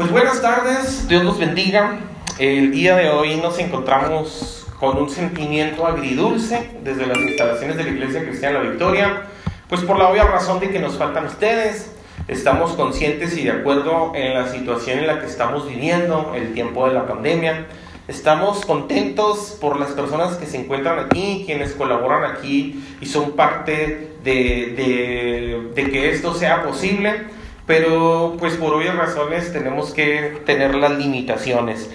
Pues buenas tardes, Dios los bendiga. El día de hoy nos encontramos con un sentimiento agridulce desde las instalaciones de la Iglesia Cristiana La Victoria, pues por la obvia razón de que nos faltan ustedes. Estamos conscientes y de acuerdo en la situación en la que estamos viviendo, el tiempo de la pandemia. Estamos contentos por las personas que se encuentran aquí, quienes colaboran aquí y son parte de, de, de que esto sea posible pero pues por obvias razones tenemos que tener las limitaciones.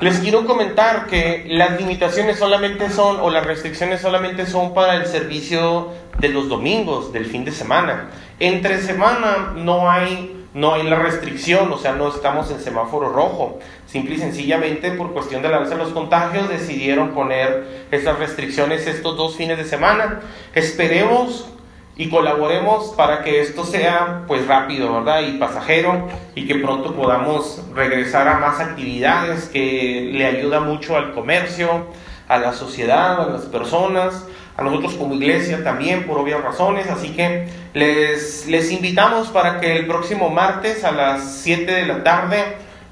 Les quiero comentar que las limitaciones solamente son, o las restricciones solamente son para el servicio de los domingos, del fin de semana. Entre semana no hay, no hay la restricción, o sea, no estamos en semáforo rojo. Simple y sencillamente por cuestión de la alza de los contagios decidieron poner esas restricciones estos dos fines de semana. Esperemos y colaboremos para que esto sea pues rápido, ¿verdad? Y pasajero y que pronto podamos regresar a más actividades que le ayuda mucho al comercio, a la sociedad, a las personas, a nosotros como iglesia también por obvias razones, así que les, les invitamos para que el próximo martes a las 7 de la tarde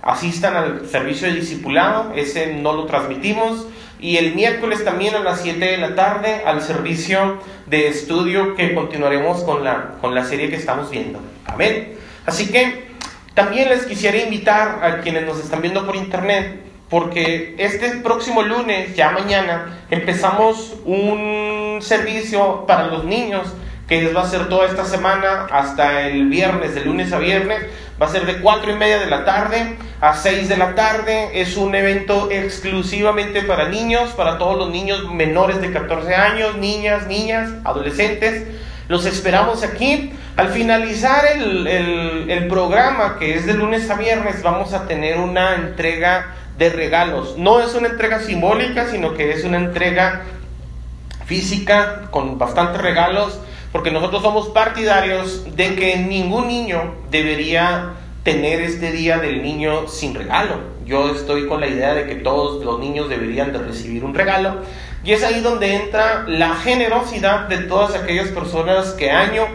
asistan al servicio de discipulado, ese no lo transmitimos, y el miércoles también a las 7 de la tarde al servicio de estudio que continuaremos con la, con la serie que estamos viendo. Amén. Así que también les quisiera invitar a quienes nos están viendo por internet, porque este próximo lunes, ya mañana, empezamos un servicio para los niños que va a ser toda esta semana hasta el viernes, de lunes a viernes. Va a ser de 4 y media de la tarde a 6 de la tarde. Es un evento exclusivamente para niños, para todos los niños menores de 14 años, niñas, niñas, adolescentes. Los esperamos aquí. Al finalizar el, el, el programa, que es de lunes a viernes, vamos a tener una entrega de regalos. No es una entrega simbólica, sino que es una entrega física con bastantes regalos porque nosotros somos partidarios de que ningún niño debería tener este día del niño sin regalo. Yo estoy con la idea de que todos los niños deberían de recibir un regalo. Y es ahí donde entra la generosidad de todas aquellas personas que año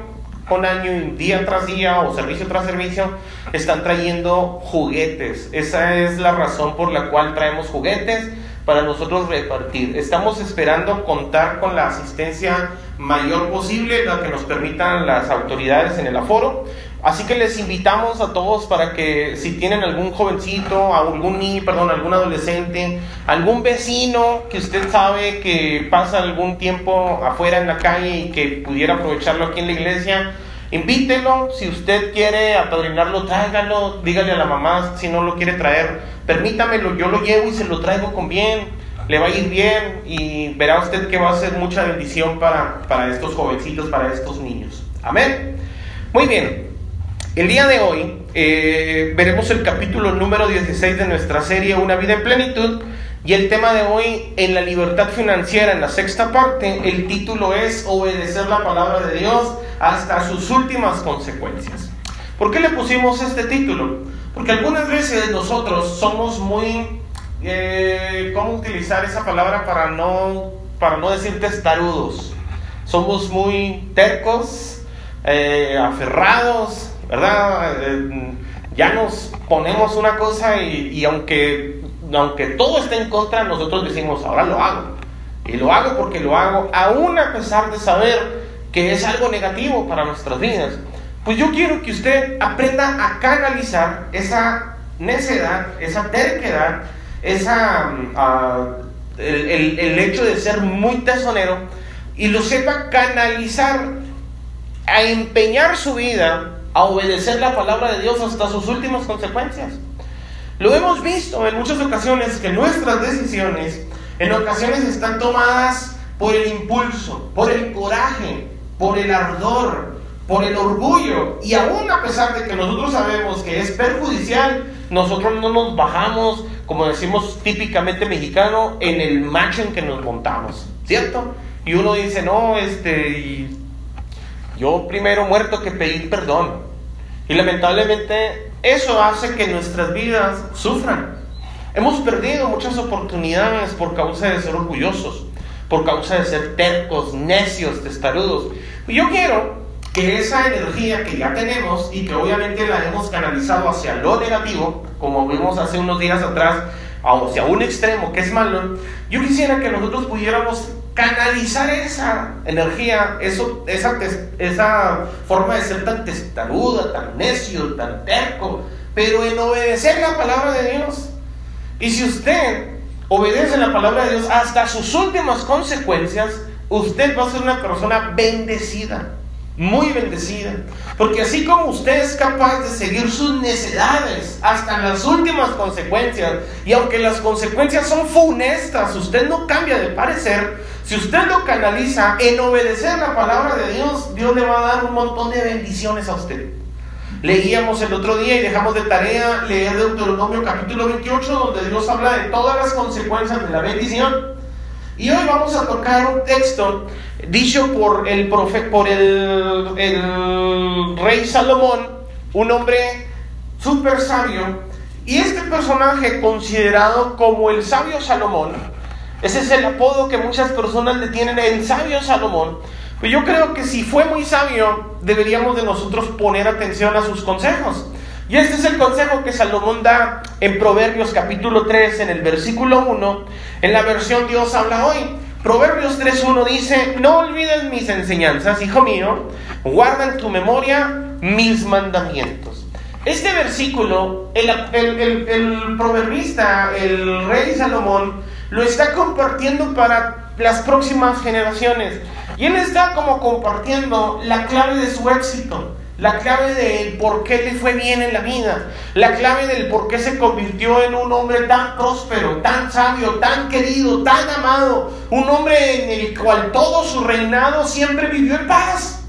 con año, día tras día o servicio tras servicio, están trayendo juguetes. Esa es la razón por la cual traemos juguetes para nosotros repartir. Estamos esperando contar con la asistencia mayor posible, la que nos permitan las autoridades en el aforo. Así que les invitamos a todos para que si tienen algún jovencito, algún niño, perdón, algún adolescente, algún vecino que usted sabe que pasa algún tiempo afuera en la calle y que pudiera aprovecharlo aquí en la iglesia, invítelo. Si usted quiere apadrinarlo, tráigalo. Dígale a la mamá si no lo quiere traer, permítamelo, yo lo llevo y se lo traigo con bien le va a ir bien y verá usted que va a ser mucha bendición para, para estos jovencitos, para estos niños. Amén. Muy bien, el día de hoy eh, veremos el capítulo número 16 de nuestra serie Una vida en plenitud y el tema de hoy en la libertad financiera, en la sexta parte, el título es Obedecer la palabra de Dios hasta sus últimas consecuencias. ¿Por qué le pusimos este título? Porque algunas veces nosotros somos muy eh, ¿cómo utilizar esa palabra para no, para no decir testarudos? Somos muy tercos, eh, aferrados, ¿verdad? Eh, ya nos ponemos una cosa y, y, aunque, aunque todo esté en contra, nosotros decimos, ahora lo hago. Y lo hago porque lo hago, aún a pesar de saber que es algo negativo para nuestras vidas. Pues yo quiero que usted aprenda a canalizar esa necedad, esa terquedad, esa, uh, el, el, hecho de ser muy tesonero y lo sepa canalizar a empeñar su vida a obedecer la palabra de Dios hasta sus últimas consecuencias. Lo hemos visto en muchas ocasiones que nuestras decisiones en ocasiones están tomadas por el impulso, por el coraje, por el ardor, por el orgullo. Y aún a pesar de que nosotros sabemos que es perjudicial, nosotros no nos bajamos, como decimos típicamente mexicano, en el macho en que nos montamos, ¿cierto? Y uno dice, no, este, yo primero muerto que pedir perdón. Y lamentablemente eso hace que nuestras vidas sufran. Hemos perdido muchas oportunidades por causa de ser orgullosos, por causa de ser tercos, necios, testarudos. Y yo quiero que esa energía que ya tenemos y que obviamente la hemos canalizado hacia lo negativo, como vimos hace unos días atrás, hacia un extremo que es malo, yo quisiera que nosotros pudiéramos canalizar esa energía, eso, esa, esa forma de ser tan testaruda, tan necio, tan terco, pero en obedecer la palabra de Dios. Y si usted obedece la palabra de Dios hasta sus últimas consecuencias, usted va a ser una persona bendecida, muy bendecida. Porque así como usted es capaz de seguir sus necesidades hasta las últimas consecuencias, y aunque las consecuencias son funestas, usted no cambia de parecer, si usted lo canaliza en obedecer la palabra de Dios, Dios le va a dar un montón de bendiciones a usted. Leíamos el otro día y dejamos de tarea leer Deuteronomio capítulo 28, donde Dios habla de todas las consecuencias de la bendición. Y hoy vamos a tocar un texto dicho por el, profe, por el, rey Salomón, un hombre súper sabio. Y este personaje considerado como el sabio Salomón, ese es el apodo que muchas personas le tienen, el sabio Salomón, pues yo creo que si fue muy sabio, deberíamos de nosotros poner atención a sus consejos. Y este es el consejo que Salomón da en Proverbios capítulo 3, en el versículo 1, en la versión Dios habla hoy. Proverbios 3.1 dice, no olvides mis enseñanzas, hijo mío, guarda en tu memoria mis mandamientos. Este versículo, el, el, el proverbista, el rey Salomón, lo está compartiendo para las próximas generaciones. Y él está como compartiendo la clave de su éxito, la clave del por qué le fue bien en la vida, la clave del por qué se convirtió en un hombre tan próspero, tan sabio, tan querido, tan amado, un hombre en el cual todo su reinado siempre vivió en paz.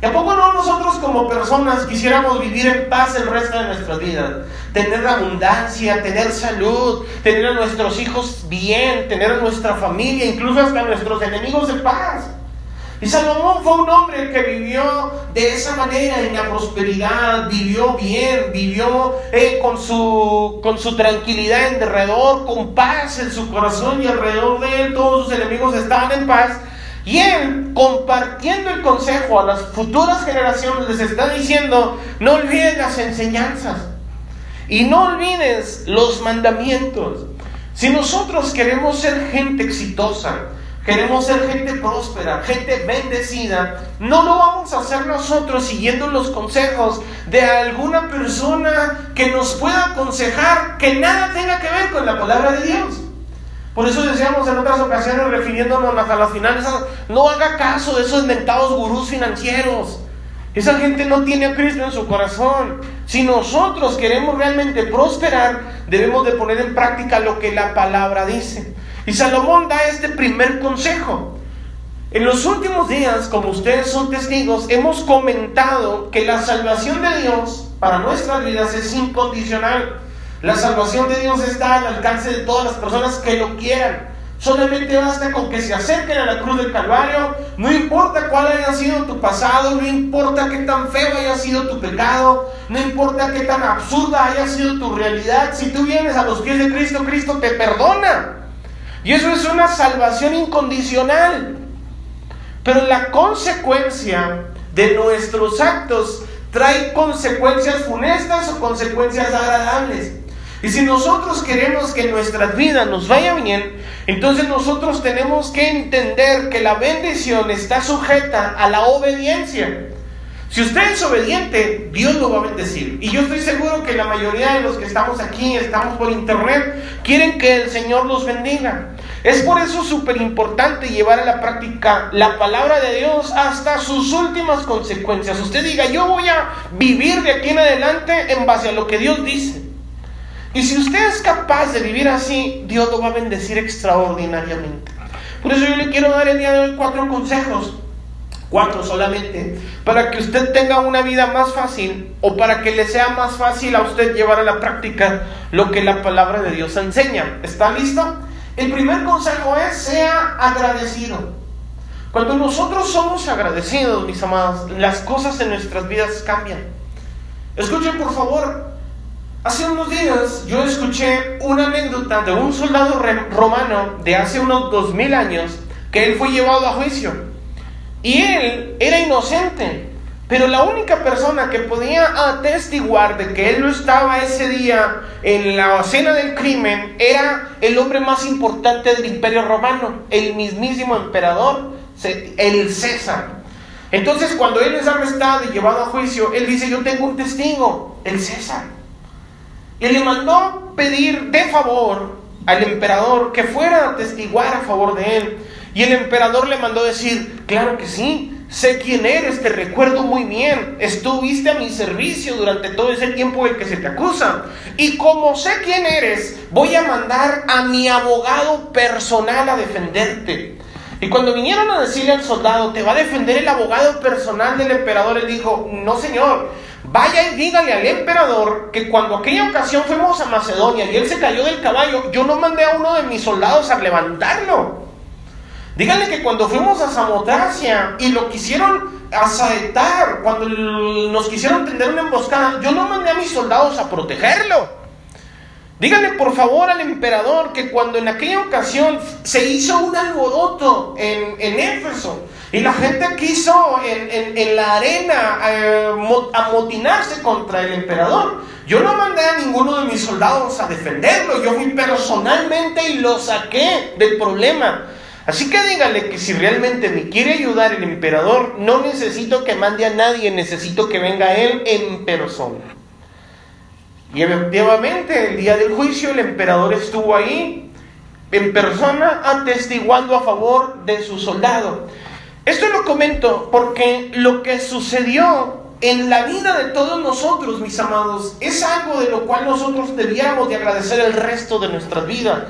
¿Y a poco no nosotros como personas quisiéramos vivir en paz el resto de nuestras vidas? Tener abundancia, tener salud, tener a nuestros hijos bien, tener a nuestra familia, incluso hasta a nuestros enemigos en paz. Y Salomón fue un hombre que vivió de esa manera en la prosperidad, vivió bien, vivió eh, con, su, con su tranquilidad en derredor, con paz en su corazón y alrededor de él todos sus enemigos estaban en paz. Y él, compartiendo el consejo a las futuras generaciones, les está diciendo, no olvides las enseñanzas y no olvides los mandamientos. Si nosotros queremos ser gente exitosa, queremos ser gente próspera, gente bendecida, no lo vamos a hacer nosotros siguiendo los consejos de alguna persona que nos pueda aconsejar que nada tenga que ver con la palabra de Dios. Por eso decíamos en otras ocasiones, refiriéndonos a las finanzas, no haga caso de esos mentados gurús financieros. Esa gente no tiene a Cristo en su corazón. Si nosotros queremos realmente prosperar, debemos de poner en práctica lo que la palabra dice. Y Salomón da este primer consejo. En los últimos días, como ustedes son testigos, hemos comentado que la salvación de Dios para nuestras vidas es incondicional. La salvación de Dios está al alcance de todas las personas que lo quieran. Solamente basta con que se acerquen a la cruz del Calvario. No importa cuál haya sido tu pasado, no importa qué tan feo haya sido tu pecado, no importa qué tan absurda haya sido tu realidad. Si tú vienes a los pies de Cristo, Cristo te perdona. Y eso es una salvación incondicional. Pero la consecuencia de nuestros actos trae consecuencias funestas o consecuencias agradables. Y si nosotros queremos que nuestra vida nos vaya bien, entonces nosotros tenemos que entender que la bendición está sujeta a la obediencia. Si usted es obediente, Dios lo va a bendecir. Y yo estoy seguro que la mayoría de los que estamos aquí, estamos por internet, quieren que el Señor los bendiga. Es por eso súper importante llevar a la práctica la palabra de Dios hasta sus últimas consecuencias. Usted diga, yo voy a vivir de aquí en adelante en base a lo que Dios dice. Y si usted es capaz de vivir así, Dios lo va a bendecir extraordinariamente. Por eso yo le quiero dar el día de hoy cuatro consejos, cuatro solamente, para que usted tenga una vida más fácil o para que le sea más fácil a usted llevar a la práctica lo que la palabra de Dios enseña. ¿Está listo? El primer consejo es, sea agradecido. Cuando nosotros somos agradecidos, mis amados, las cosas en nuestras vidas cambian. Escuchen por favor, Hace unos días yo escuché una anécdota de un soldado romano de hace unos dos mil años que él fue llevado a juicio. Y él era inocente, Pero la única persona que podía atestiguar de que él no estaba ese día en la escena del crimen era el hombre más importante del imperio romano, el mismísimo emperador, el César. Entonces cuando él es arrestado y llevado a juicio, él dice, yo tengo un testigo, el César. Y le mandó pedir de favor al emperador que fuera a testiguar a favor de él. Y el emperador le mandó decir, claro que sí, sé quién eres, te recuerdo muy bien, estuviste a mi servicio durante todo ese tiempo el que se te acusa. Y como sé quién eres, voy a mandar a mi abogado personal a defenderte. Y cuando vinieron a decirle al soldado, ¿te va a defender el abogado personal del emperador? Él dijo, no señor, vaya y dígale al emperador que cuando aquella ocasión fuimos a Macedonia y él se cayó del caballo, yo no mandé a uno de mis soldados a levantarlo. Díganle que cuando fuimos a Samotracia y lo quisieron asaetar, cuando nos quisieron tender una emboscada, yo no mandé a mis soldados a protegerlo. Díganle por favor al emperador que cuando en aquella ocasión se hizo un alboroto en, en Éfeso y la gente quiso en, en, la arena eh, amotinarse contra el emperador, yo no mandé a ninguno de mis soldados a defenderlo, yo fui personalmente y lo saqué del problema. Así que dígale que si realmente me quiere ayudar el emperador, no necesito que mande a nadie, necesito que venga él en persona. Y efectivamente, el día del juicio, el emperador estuvo ahí en persona atestiguando a favor de su soldado. Esto lo comento porque lo que sucedió en la vida de todos nosotros, mis amados, es algo de lo cual nosotros debiéramos de agradecer el resto de nuestras vidas.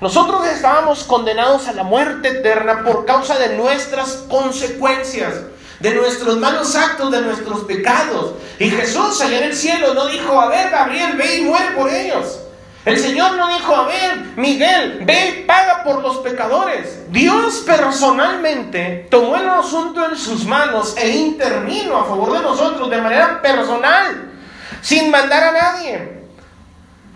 Nosotros estábamos condenados a la muerte eterna por causa de nuestras consecuencias, de nuestros malos actos, de nuestros pecados. Y Jesús allá en el cielo no dijo, a ver, Gabriel, ve y muere por ellos. El Señor no dijo, a ver, Miguel, ve y paga por los pecadores. Dios personalmente tomó el asunto en sus manos e intervino a favor de nosotros de manera personal, sin mandar a nadie.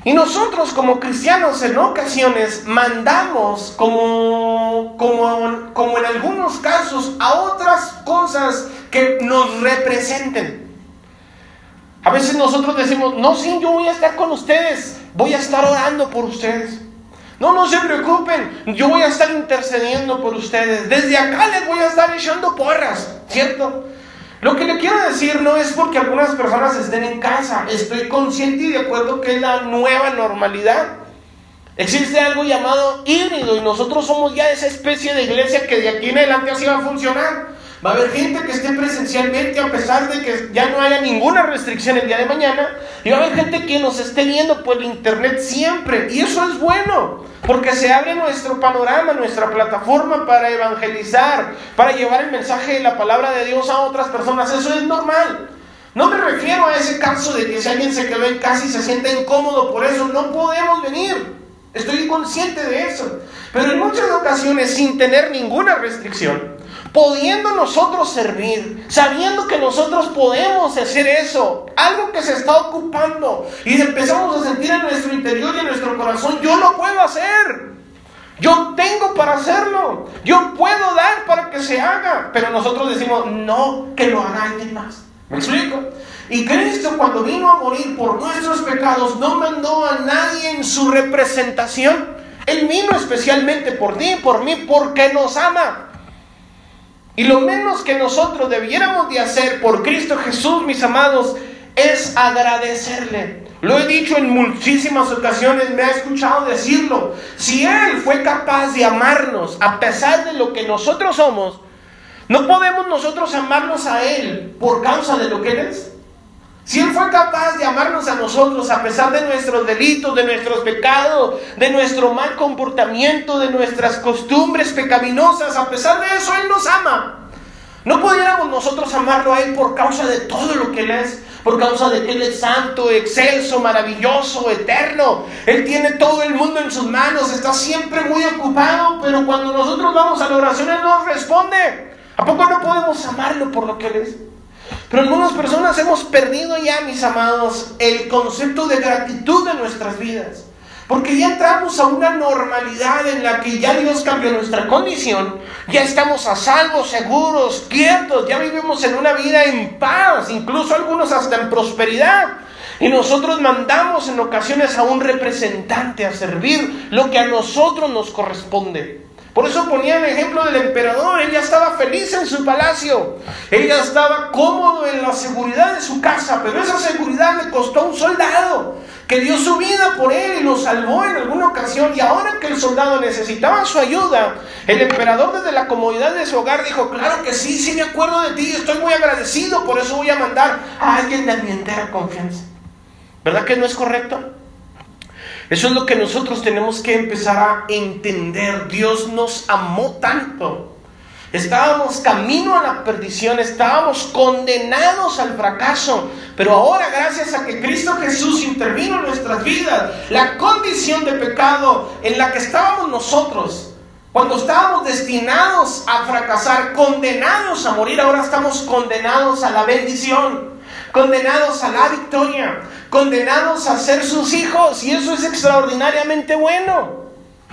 Y nosotros como cristianos en ocasiones mandamos como, como, como en algunos casos a otras cosas que nos representen. A veces nosotros decimos, no, sí, yo voy a estar con ustedes, voy a estar orando por ustedes. No, no se preocupen, yo voy a estar intercediendo por ustedes. Desde acá les voy a estar echando porras, ¿cierto? Lo que le quiero decir no es porque algunas personas estén en casa. Estoy consciente y de acuerdo que es la nueva normalidad. Existe algo llamado híbrido y nosotros somos ya esa especie de iglesia que de aquí en adelante así va a funcionar. Va a haber gente que esté presencialmente a pesar de que ya no haya ninguna restricción el día de mañana. Y va a haber gente que nos esté viendo por internet siempre. Y eso es bueno. Porque se abre nuestro panorama, nuestra plataforma para evangelizar, para llevar el mensaje de la palabra de Dios a otras personas. Eso es normal. No me refiero a ese caso de que si alguien se quedó en casa y se siente incómodo por eso, no podemos venir. Estoy consciente de eso. Pero en muchas ocasiones, sin tener ninguna restricción, pudiendo nosotros servir, sabiendo que nosotros podemos hacer eso, algo que se está ocupando y empezamos a sentir en nuestro interior y en nuestro corazón, yo lo puedo hacer. Yo tengo para hacerlo. Yo puedo dar para que se haga. Pero nosotros decimos, no, que lo haga alguien más. ¿Me explico? Y Cristo cuando vino a morir por nuestros pecados no mandó a nadie en su representación. Él vino especialmente por ti por mí porque nos ama. Y lo menos que nosotros debiéramos de hacer por Cristo Jesús, mis amados, es agradecerle. Lo he dicho en muchísimas ocasiones, me ha escuchado decirlo. Si Él fue capaz de amarnos a pesar de lo que nosotros somos, ¿no podemos nosotros amarnos a Él por causa de lo que Él es? Si Él fue capaz de amarnos a nosotros a pesar de nuestros delitos, de nuestros pecados, de nuestro mal comportamiento, de nuestras costumbres pecaminosas, a pesar de eso Él nos ama. ¿No pudiéramos nosotros amarlo a Él por causa de todo lo que Él es? Por causa de que Él es santo, excelso, maravilloso, eterno. Él tiene todo el mundo en sus manos, está siempre muy ocupado, pero cuando nosotros vamos a la oración Él nos responde. ¿A poco no podemos amarlo por lo que Él es? Pero algunas personas hemos perdido ya, mis amados, el concepto de gratitud de nuestras vidas. Porque ya entramos a una normalidad en la que ya Dios cambió nuestra condición, ya estamos a salvo, seguros, quietos, ya vivimos en una vida en paz, incluso algunos hasta en prosperidad. Y nosotros mandamos en ocasiones a un representante a servir lo que a nosotros nos corresponde. Por eso ponía el ejemplo del emperador. Él ya estaba feliz en su palacio. Él ya estaba cómodo en la seguridad de su casa. Pero esa seguridad le costó a un soldado que dio su vida por él y lo salvó en alguna ocasión. Y ahora que el soldado necesitaba su ayuda, el emperador desde la comodidad de su hogar dijo, claro que sí, sí me acuerdo de ti, estoy muy agradecido, por eso voy a mandar a alguien de mi entera confianza. ¿Verdad que no es correcto? Eso es lo que nosotros tenemos que empezar a entender. Dios nos amó tanto. Estábamos camino a la perdición, estábamos condenados al fracaso, pero ahora gracias a que Cristo Jesús intervino en nuestras vidas, la condición de pecado en la que estábamos nosotros, cuando estábamos destinados a fracasar, condenados a morir, ahora estamos condenados a la bendición, condenados a la victoria condenados a ser sus hijos y eso es extraordinariamente bueno.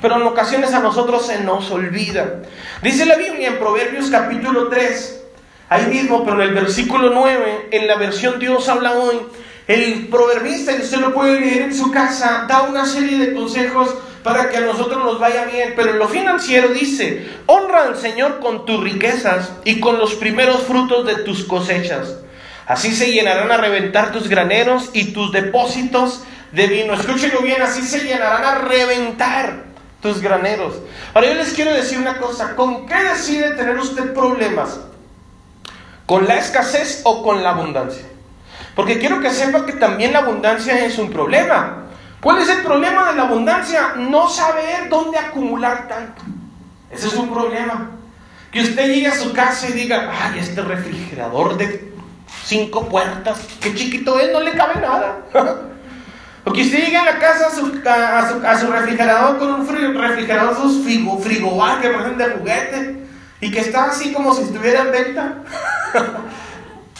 Pero en ocasiones a nosotros se nos olvida. Dice la Biblia en Proverbios capítulo 3, ahí mismo, pero en el versículo 9, en la versión Dios habla hoy, el proverbista, y usted lo puede leer en su casa, da una serie de consejos para que a nosotros nos vaya bien. Pero en lo financiero dice, honra al Señor con tus riquezas y con los primeros frutos de tus cosechas Así se llenarán a reventar tus graneros y tus depósitos de vino. Escúchenlo bien, así se llenarán a reventar tus graneros. Ahora yo les quiero decir una cosa, ¿con qué decide tener usted problemas? ¿Con la escasez o con la abundancia? Porque quiero que sepa que también la abundancia es un problema. ¿Cuál es el problema de la abundancia? No saber dónde acumular tanto. Ese es un problema. Que usted llegue a su casa y diga, ay, este refrigerador de cinco puertas. Qué chiquito es, no le cabe nada. o que usted llegue a la casa a su, a su, refrigerador con un refrigerador, sus frigo, frigobar que parecen de juguete y que está así como si estuviera en venta.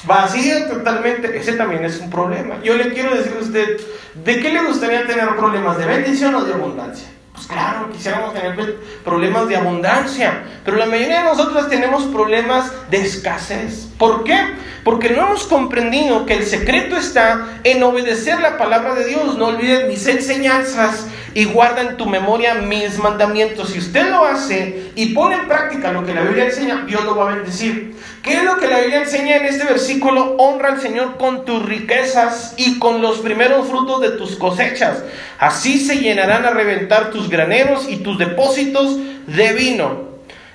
Vacío totalmente, ese también es un problema. Yo le quiero decir a usted, ¿de qué le gustaría tener problemas? ¿De bendición o de abundancia? Pues claro, quisiéramos tener problemas de abundancia, pero la mayoría de nosotros tenemos problemas de escasez. ¿Por qué? Porque no hemos comprendido que el secreto está en obedecer la palabra de Dios. No olvides mis enseñanzas y guarda en tu memoria mis mandamientos. Si usted lo hace y pone en práctica lo que la Biblia enseña, Dios lo va a bendecir. ¿Qué es lo que la Biblia enseña en este versículo? Honra al Señor con tus riquezas y con los primeros frutos de tus cosechas. Así se llenarán a reventar tus graneros y tus depósitos de vino.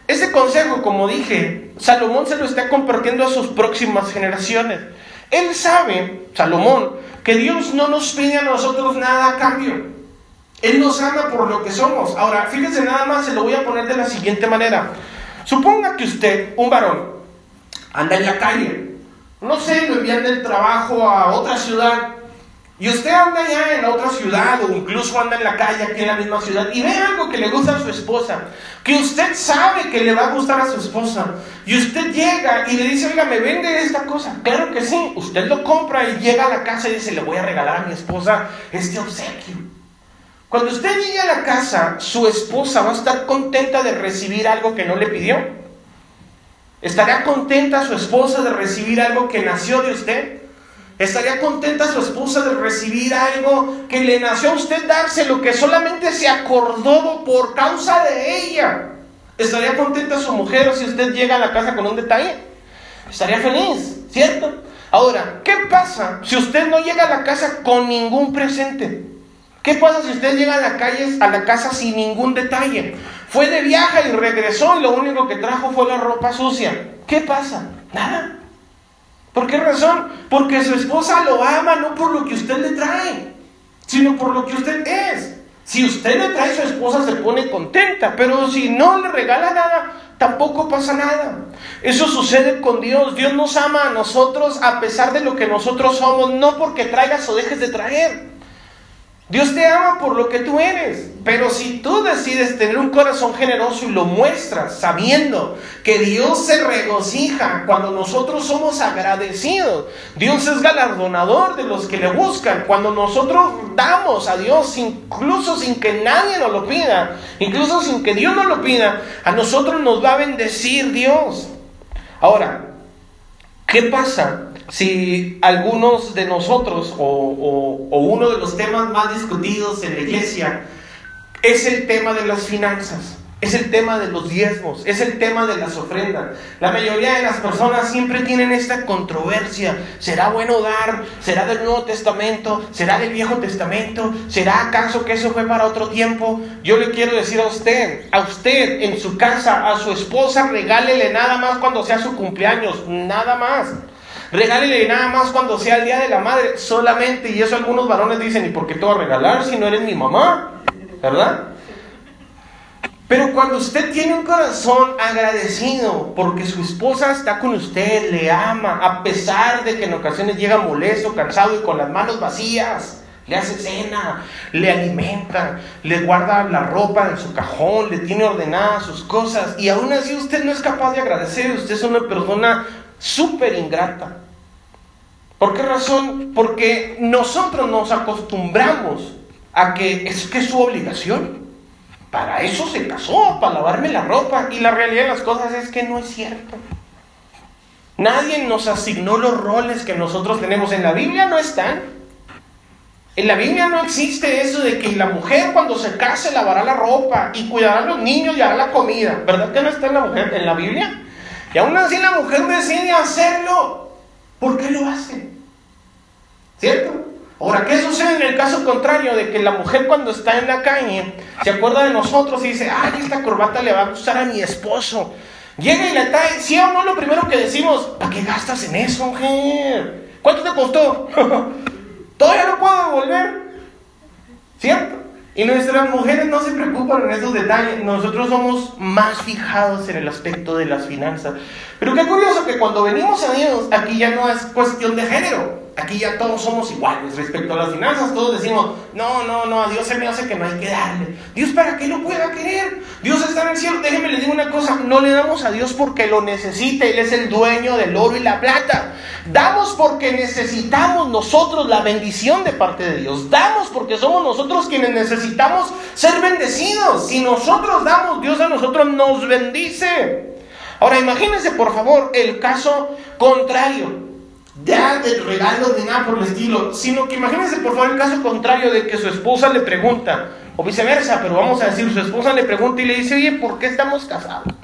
Ese consejo, como dije, Salomón se lo está compartiendo a sus próximas generaciones. Él sabe, Salomón, que Dios no nos pide a nosotros nada a cambio. Él nos ama por lo que somos. Ahora, fíjense nada más, se lo voy a poner de la siguiente manera. Suponga que usted, un varón, anda en la calle. No sé, lo envían del trabajo a otra ciudad y usted anda ya en otra ciudad o incluso anda en la calle aquí en la misma ciudad y ve algo que le gusta a su esposa, que usted sabe que le va a gustar a su esposa y usted llega y le dice, oiga, me vende esta cosa. Claro que sí, usted lo compra y llega a la casa y dice, le voy a regalar a mi esposa este obsequio. Cuando usted llegue a la casa, su esposa va a estar contenta de recibir algo que no le pidió. ¿Estaría contenta su esposa de recibir algo que nació de usted? ¿Estaría contenta su esposa de recibir algo que le nació a usted darse lo que solamente se acordó por causa de ella? ¿Estaría contenta su mujer si usted llega a la casa con un detalle? Estaría feliz, ¿cierto? Ahora, ¿qué pasa si usted no llega a la casa con ningún presente? ¿Qué pasa si usted llega a la, calle, a la casa sin ningún detalle? Fue de viaje y regresó y lo único que trajo fue la ropa sucia. ¿Qué pasa? Nada. ¿Por qué razón? Porque su esposa lo ama no por lo que usted le trae, sino por lo que usted es. Si usted le trae, su esposa se pone contenta, pero si no le regala nada, tampoco pasa nada. Eso sucede con Dios. Dios nos ama a nosotros a pesar de lo que nosotros somos, no porque traigas o dejes de traer. Dios te ama por lo que tú eres, pero si tú decides tener un corazón generoso y lo muestras sabiendo que Dios se regocija cuando nosotros somos agradecidos, Dios es galardonador de los que le buscan, cuando nosotros damos a Dios incluso sin que nadie nos lo pida, incluso sin que Dios nos lo pida, a nosotros nos va a bendecir Dios. Ahora, ¿qué pasa si algunos de nosotros o, uno de los temas más discutidos en la iglesia es el tema de las finanzas, es el tema de los diezmos, es el tema de las ofrendas. La mayoría de las personas siempre tienen esta controversia. ¿Será bueno dar? ¿Será del Nuevo Testamento? ¿Será del Viejo Testamento? ¿Será acaso que eso fue para otro tiempo? Yo le quiero decir a usted, a usted en su casa, a su esposa, regálele nada más cuando sea su cumpleaños, nada más. Regálele nada más cuando sea el día de la madre, solamente. Y eso algunos varones dicen, ¿y por qué te voy a regalar si no eres mi mamá? ¿Verdad? Pero cuando usted tiene un corazón agradecido porque su esposa está con usted, le ama, a pesar de que en ocasiones llega molesto, cansado y con las manos vacías, le hace cena, le alimenta, le guarda la ropa en su cajón, le tiene ordenadas sus cosas y aún así usted no es capaz de agradecer, usted es una persona súper ingrata. ¿Por qué razón? Porque nosotros nos acostumbramos a que es que su obligación. Para eso se casó, para lavarme la ropa. Y la realidad de las cosas es que no es cierto. Nadie nos asignó los roles que nosotros tenemos. En la Biblia no están. En la Biblia no existe eso de que la mujer cuando se case lavará la ropa y cuidará a los niños y hará la comida. ¿Verdad que no está en la mujer en la Biblia? Y aún así la mujer decide hacerlo. ¿Por qué lo hace? ¿Cierto? Ahora, ¿qué sucede en el caso contrario de que la mujer cuando está en la calle se acuerda de nosotros y dice, ay, esta corbata le va a gustar a mi esposo? Llega y le trae, ¿sí o no? Lo primero que decimos, ¿para qué gastas en eso, mujer? ¿Cuánto te costó? Todavía no puedo devolver. ¿Cierto? Y nuestras mujeres no se preocupan en esos detalles. Nosotros somos más fijados en el aspecto de las finanzas. Pero qué curioso que cuando venimos a Dios, aquí ya no es cuestión de género. Aquí ya todos somos iguales respecto a las finanzas. Todos decimos, no, no, no, a Dios se me hace que no hay que darle. Dios para qué lo pueda querer. Dios está en el cielo. Déjeme le digo una cosa, no le damos a Dios porque lo necesite. Él es el dueño del oro y la plata. Damos porque necesitamos nosotros la bendición de parte de Dios. Damos porque somos nosotros quienes necesitamos ser bendecidos. Si nosotros damos, Dios a nosotros nos bendice. Ahora imagínense por favor el caso contrario ya de regalos ni nada por el estilo, sino que imagínense por favor el caso contrario de que su esposa le pregunta, o viceversa, pero vamos a decir, su esposa le pregunta y le dice, oye, ¿por qué estamos casados?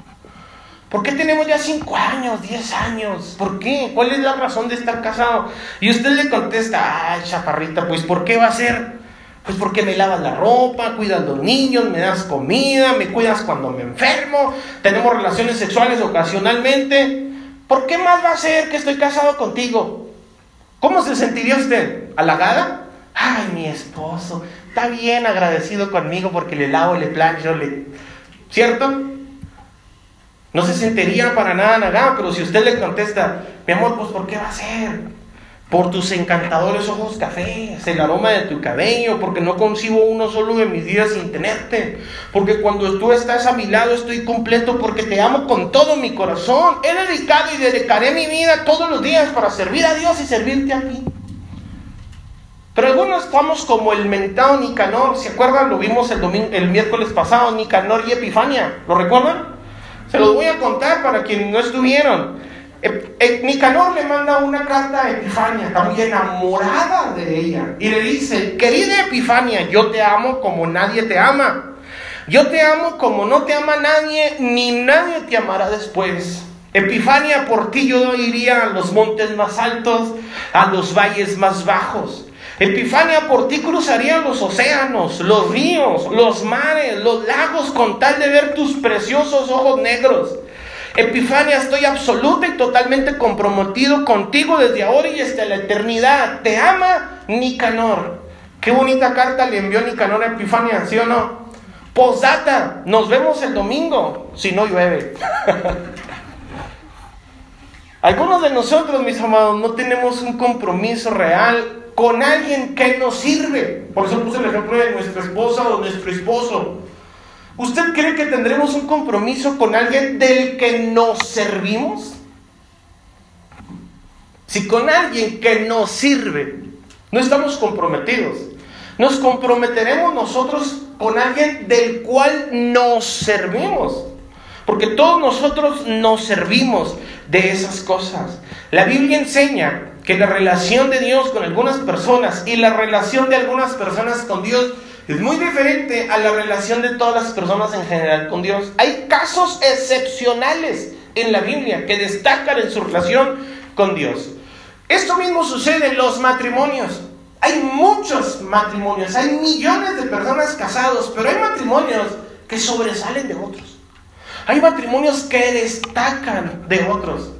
¿Por qué tenemos ya 5 años, 10 años? ¿Por qué? ¿Cuál es la razón de estar casado? Y usted le contesta, ay, chaparrita, pues ¿por qué va a ser? Pues porque me lavas la ropa, cuidas los niños, me das comida, me cuidas cuando me enfermo, tenemos relaciones sexuales ocasionalmente. ¿Por qué más va a ser que estoy casado contigo? ¿Cómo se sentiría usted? ¿Halagada? Ay, mi esposo, está bien agradecido conmigo porque le lavo, le plancho, le... ¿Cierto? No se sentiría para nada halagada, pero si usted le contesta, mi amor, pues ¿por qué va a ser? Por tus encantadores ojos cafés, el aroma de tu cabello, porque no concibo uno solo de mis días sin tenerte, porque cuando tú estás a mi lado estoy completo, porque te amo con todo mi corazón. He dedicado y dedicaré mi vida todos los días para servir a Dios y servirte a ti. Pero algunos estamos como el mentado Nicanor, ¿se acuerdan? Lo vimos el, domingo, el miércoles pasado, Nicanor y Epifania, ¿lo recuerdan? Se los voy a contar para quienes no estuvieron. Nicanor le manda una carta a Epifania, está muy enamorada de ella, y le dice, querida Epifania, yo te amo como nadie te ama. Yo te amo como no te ama nadie, ni nadie te amará después. Epifania, por ti yo iría a los montes más altos, a los valles más bajos. Epifania, por ti cruzaría los océanos, los ríos, los mares, los lagos, con tal de ver tus preciosos ojos negros. Epifania, estoy absoluta y totalmente comprometido contigo desde ahora y hasta la eternidad. Te ama Nicanor. Qué bonita carta le envió Nicanor a Epifania, ¿sí o no? Posdata, nos vemos el domingo, si no llueve. Algunos de nosotros, mis amados, no tenemos un compromiso real con alguien que nos sirve. Por eso puse el ejemplo de nuestra esposa o nuestro esposo. ¿Usted cree que tendremos un compromiso con alguien del que nos servimos? Si con alguien que nos sirve no estamos comprometidos, nos comprometeremos nosotros con alguien del cual nos servimos. Porque todos nosotros nos servimos de esas cosas. La Biblia enseña que la relación de Dios con algunas personas y la relación de algunas personas con Dios es muy diferente a la relación de todas las personas en general con Dios. Hay casos excepcionales en la Biblia que destacan en su relación con Dios. Esto mismo sucede en los matrimonios. Hay muchos matrimonios, hay millones de personas casados, pero hay matrimonios que sobresalen de otros. Hay matrimonios que destacan de otros.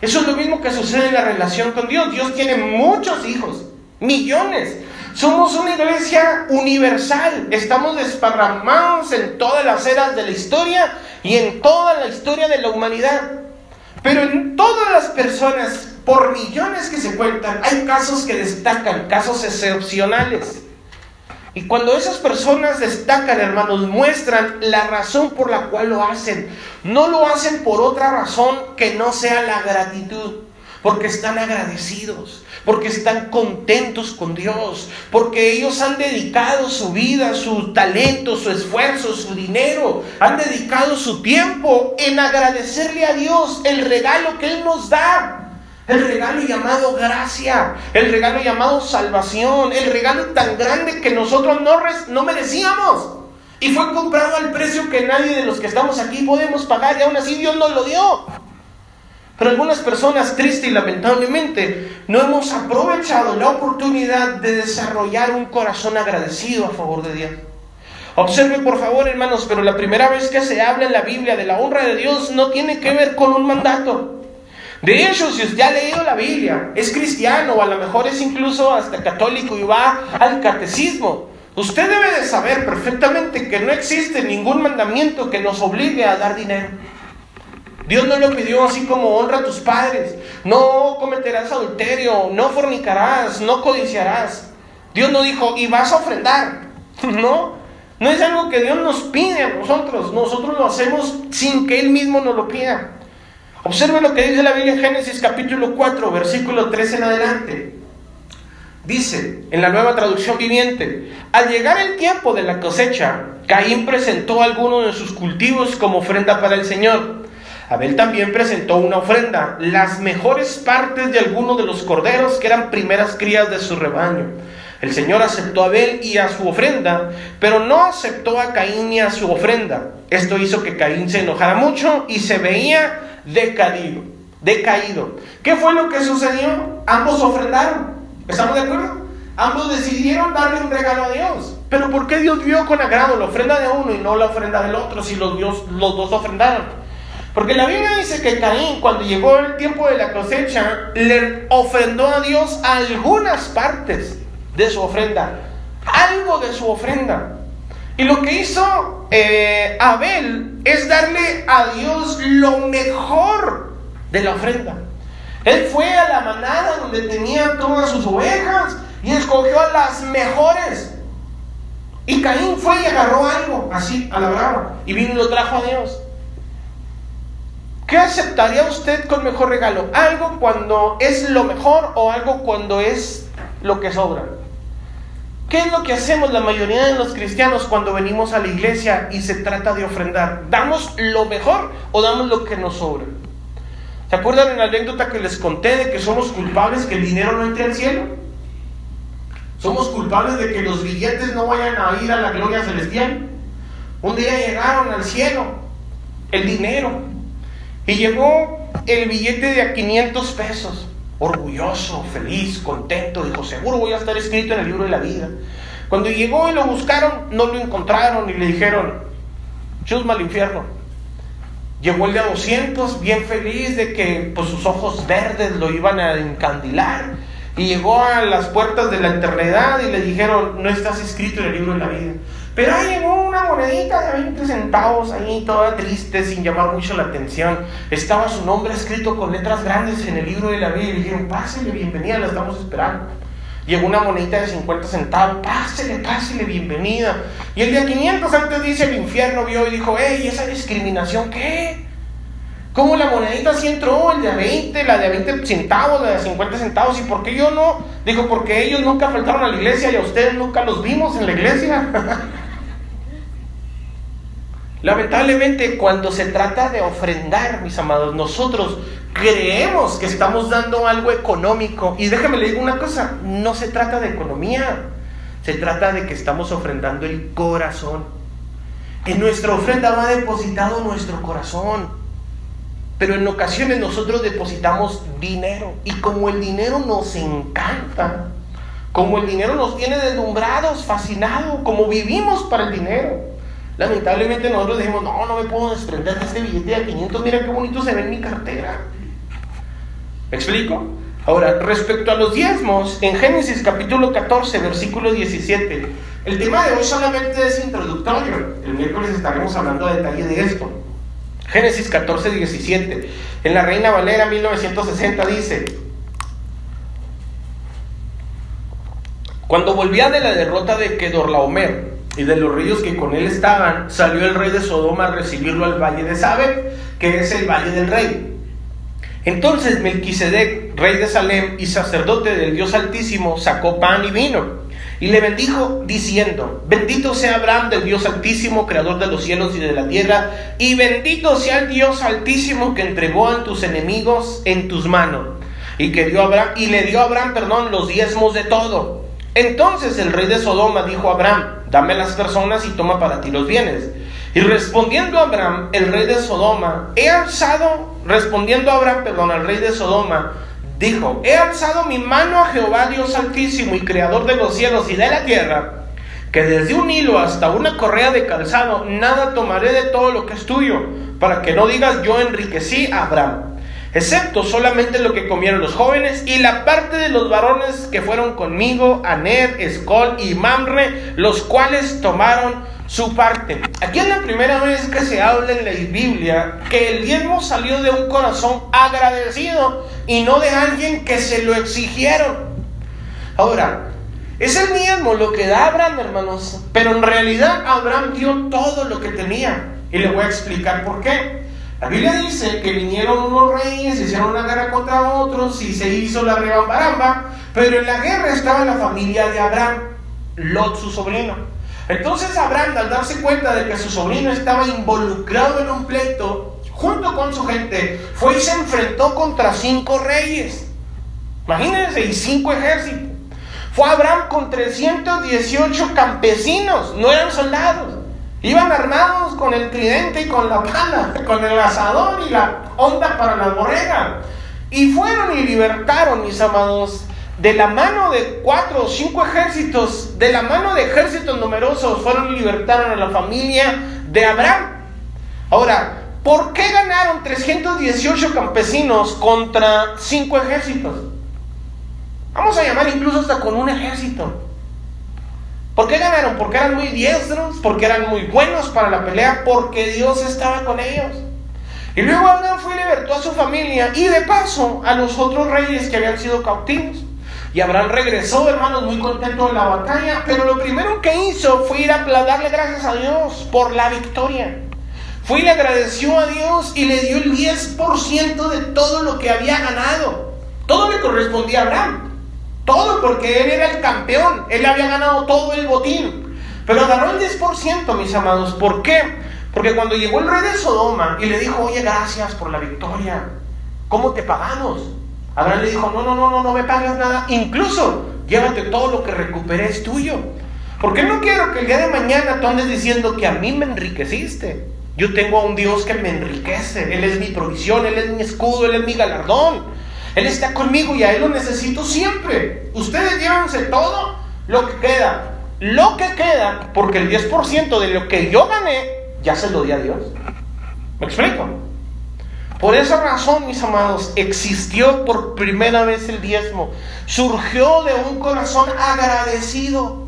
Eso es lo mismo que sucede en la relación con Dios. Dios tiene muchos hijos, millones. Somos una iglesia universal. Estamos desparramados en todas las eras de la historia y en toda la historia de la humanidad. Pero en todas las personas, por millones que se cuentan, hay casos que destacan, casos excepcionales. Y cuando esas personas destacan, hermanos, muestran la razón por la cual lo hacen. No lo hacen por otra razón que no sea la gratitud. Porque están agradecidos, porque están contentos con Dios, porque ellos han dedicado su vida, su talento, su esfuerzo, su dinero, han dedicado su tiempo en agradecerle a Dios el regalo que Él nos da. El regalo llamado gracia, el regalo llamado salvación, el regalo tan grande que nosotros no, no merecíamos. Y fue comprado al precio que nadie de los que estamos aquí podemos pagar y aún así Dios nos lo dio. Pero algunas personas, triste y lamentablemente, no hemos aprovechado la oportunidad de desarrollar un corazón agradecido a favor de Dios. Observe por favor, hermanos, pero la primera vez que se habla en la Biblia de la honra de Dios no tiene que ver con un mandato. De hecho, si usted ha leído la Biblia, es cristiano o a lo mejor es incluso hasta católico y va al catecismo, usted debe de saber perfectamente que no existe ningún mandamiento que nos obligue a dar dinero. Dios no lo pidió así como honra a tus padres, no cometerás adulterio, no fornicarás, no codiciarás. Dios no dijo, y vas a ofrendar. No, no es algo que Dios nos pide a nosotros, nosotros lo hacemos sin que Él mismo nos lo pida. Observe lo que dice la Biblia en Génesis capítulo 4, versículo 3 en adelante. Dice en la nueva traducción viviente, al llegar el tiempo de la cosecha, Caín presentó algunos de sus cultivos como ofrenda para el Señor. Abel también presentó una ofrenda, las mejores partes de algunos de los corderos que eran primeras crías de su rebaño. El Señor aceptó a Abel y a su ofrenda, pero no aceptó a Caín ni a su ofrenda. Esto hizo que Caín se enojara mucho y se veía decaído, decaído. ¿Qué fue lo que sucedió? Ambos ofrendaron. ¿Estamos de acuerdo? Ambos decidieron darle un regalo a Dios. Pero ¿por qué Dios vio con agrado la ofrenda de uno y no la ofrenda del otro si los, Dios, los dos ofrendaron? Porque la Biblia dice que Caín, cuando llegó el tiempo de la cosecha, le ofrendó a Dios algunas partes de su ofrenda, algo de su ofrenda. Y lo que hizo eh, Abel es darle a Dios lo mejor de la ofrenda. Él fue a la manada donde tenía todas sus ovejas y escogió las mejores. Y Caín fue y agarró algo así a la brava y vino y lo trajo a Dios. ¿Qué aceptaría usted con mejor regalo? ¿Algo cuando es lo mejor o algo cuando es lo que sobra? ¿Qué es lo que hacemos la mayoría de los cristianos cuando venimos a la iglesia y se trata de ofrendar? ¿Damos lo mejor o damos lo que nos sobra? ¿Se acuerdan en la anécdota que les conté de que somos culpables que el dinero no entre al cielo? Somos culpables de que los billetes no vayan a ir a la gloria celestial. Un día llegaron al cielo el dinero y llegó el billete de a 500 pesos orgulloso, feliz, contento, dijo, seguro voy a estar escrito en el libro de la vida. Cuando llegó y lo buscaron, no lo encontraron y le dijeron, chusma al infierno. Llegó el de 200, bien feliz de que pues, sus ojos verdes lo iban a encandilar. Y llegó a las puertas de la eternidad y le dijeron, no estás escrito en el libro de la vida. Pero ahí llegó una monedita de 20 centavos ahí, toda triste, sin llamar mucho la atención. Estaba su nombre escrito con letras grandes en el libro de la vida y dijeron, pásale, bienvenida, la estamos esperando. Llegó una monedita de 50 centavos, pásele, pásele, bienvenida. Y el día 500 antes dice el infierno vio y dijo, hey, ¿esa discriminación qué? ¿Cómo la monedita sí entró, el de 20, la de 20 centavos, la de 50 centavos? ¿Y por qué yo no? Dijo, porque ellos nunca faltaron a la iglesia y a ustedes nunca los vimos en la iglesia. Lamentablemente, cuando se trata de ofrendar, mis amados, nosotros creemos que estamos dando algo económico. Y déjame le digo una cosa, no se trata de economía, se trata de que estamos ofrendando el corazón. En nuestra ofrenda va depositado nuestro corazón. Pero en ocasiones nosotros depositamos dinero y como el dinero nos encanta, como el dinero nos tiene deslumbrados, fascinados, como vivimos para el dinero, lamentablemente nosotros decimos, no, no me puedo desprender de este billete de 500, mira qué bonito se ve en mi cartera. ¿Me explico? Ahora, respecto a los diezmos, en Génesis capítulo 14, versículo 17, el tema de hoy solamente es introductorio. El miércoles estaremos hablando a detalle de esto. Génesis 14, 17. En la Reina Valera 1960 dice, cuando volvía de la derrota de Kedorlaomer y de los ríos que con él estaban, salió el rey de Sodoma a recibirlo al valle de Sabe, que es el valle del rey. Entonces Melquisedec, rey de Salem y sacerdote del Dios Altísimo, sacó pan y vino y le bendijo diciendo, bendito sea Abraham del Dios altísimo, creador de los cielos y de la tierra, y bendito sea el Dios altísimo que entregó a tus enemigos en tus manos. Y, que dio Abraham, y le dio a Abraham, perdón, los diezmos de todo. Entonces el rey de Sodoma dijo a Abraham, dame las personas y toma para ti los bienes. Y respondiendo a Abraham, el rey de Sodoma, he alzado, respondiendo a Abraham, perdón, al rey de Sodoma, dijo, he alzado mi mano a Jehová Dios altísimo y creador de los cielos y de la tierra, que desde un hilo hasta una correa de calzado, nada tomaré de todo lo que es tuyo, para que no digas yo enriquecí a Abraham, excepto solamente lo que comieron los jóvenes y la parte de los varones que fueron conmigo, Aner, Escol y Mamre, los cuales tomaron su parte. Aquí es la primera vez que se habla en la Biblia que el diezmo salió de un corazón agradecido y no de alguien que se lo exigieron. Ahora, es el diezmo lo que da Abraham, hermanos, pero en realidad Abraham dio todo lo que tenía. Y le voy a explicar por qué. La Biblia dice que vinieron unos reyes, hicieron una guerra contra otros y se hizo la rebambaramba, pero en la guerra estaba la familia de Abraham, Lot su sobrino. Entonces Abraham, al darse cuenta de que su sobrino estaba involucrado en un pleito, junto con su gente, fue y se enfrentó contra cinco reyes. Imagínense, y cinco ejércitos. Fue Abraham con 318 campesinos, no eran soldados. Iban armados con el tridente y con la pala, con el asador y la onda para la borrega. Y fueron y libertaron, mis amados, de la mano de cuatro o cinco ejércitos, de la mano de ejércitos numerosos, fueron y libertaron a la familia de Abraham. Ahora, ¿Por qué ganaron 318 campesinos contra 5 ejércitos? Vamos a llamar incluso hasta con un ejército. ¿Por qué ganaron? Porque eran muy diestros, porque eran muy buenos para la pelea, porque Dios estaba con ellos. Y luego Abraham fue y libertó a su familia y de paso a los otros reyes que habían sido cautivos. Y Abraham regresó, hermanos, muy contento de la batalla, pero lo primero que hizo fue ir a darle gracias a Dios por la victoria. Fue y le agradeció a Dios y le dio el 10% de todo lo que había ganado. Todo le correspondía a Abraham. Todo porque él era el campeón. Él había ganado todo el botín. Pero agarró el 10%, mis amados. ¿Por qué? Porque cuando llegó el rey de Sodoma y le dijo, oye, gracias por la victoria. ¿Cómo te pagamos? Abraham le dijo, no, no, no, no, no me pagas nada. Incluso llévate todo lo que recuperé es tuyo. Porque no quiero que el día de mañana tú andes diciendo que a mí me enriqueciste. Yo tengo a un Dios que me enriquece. Él es mi provisión, Él es mi escudo, Él es mi galardón. Él está conmigo y a Él lo necesito siempre. Ustedes llévense todo lo que queda. Lo que queda, porque el 10% de lo que yo gané, ya se lo di a Dios. ¿Me explico? Por esa razón, mis amados, existió por primera vez el diezmo. Surgió de un corazón agradecido.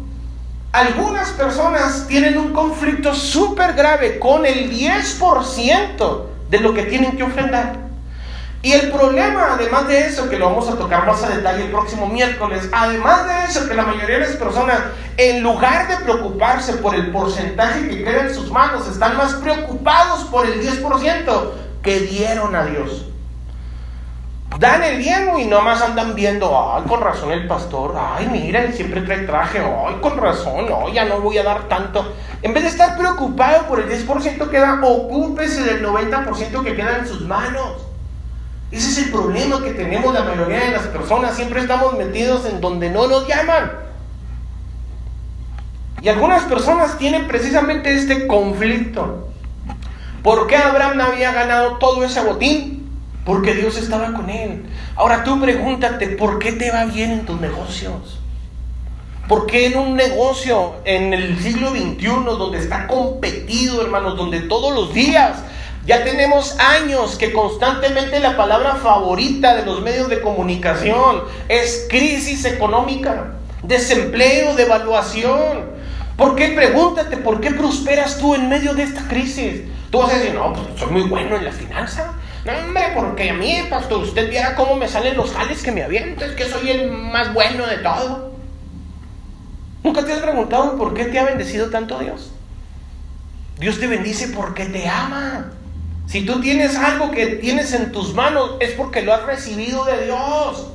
Algunas personas tienen un conflicto súper grave con el 10% de lo que tienen que ofrendar. Y el problema, además de eso, que lo vamos a tocar más a detalle el próximo miércoles, además de eso, que la mayoría de las personas, en lugar de preocuparse por el porcentaje que queda en sus manos, están más preocupados por el 10% que dieron a Dios. Dan el diezmo y nomás andan viendo, ay, con razón el pastor, ay, mira, él siempre trae traje, ay, con razón, no, ya no voy a dar tanto. En vez de estar preocupado por el 10% que da, ocúpese del 90% que queda en sus manos. Ese es el problema que tenemos la mayoría de las personas. Siempre estamos metidos en donde no nos llaman. Y algunas personas tienen precisamente este conflicto. ¿Por qué Abraham había ganado todo ese botín? Porque Dios estaba con él. Ahora tú pregúntate, ¿por qué te va bien en tus negocios? ¿Por qué en un negocio en el siglo XXI donde está competido, hermanos, donde todos los días ya tenemos años que constantemente la palabra favorita de los medios de comunicación es crisis económica, desempleo, devaluación. ¿Por qué? Pregúntate, ¿por qué prosperas tú en medio de esta crisis? Tú vas a decir, no, pues soy muy bueno en la finanza. No, hombre, porque a mí, pastor, usted viera cómo me salen los jales que me aviento, es que soy el más bueno de todo. ¿Nunca te has preguntado por qué te ha bendecido tanto Dios? Dios te bendice porque te ama. Si tú tienes algo que tienes en tus manos, es porque lo has recibido de Dios.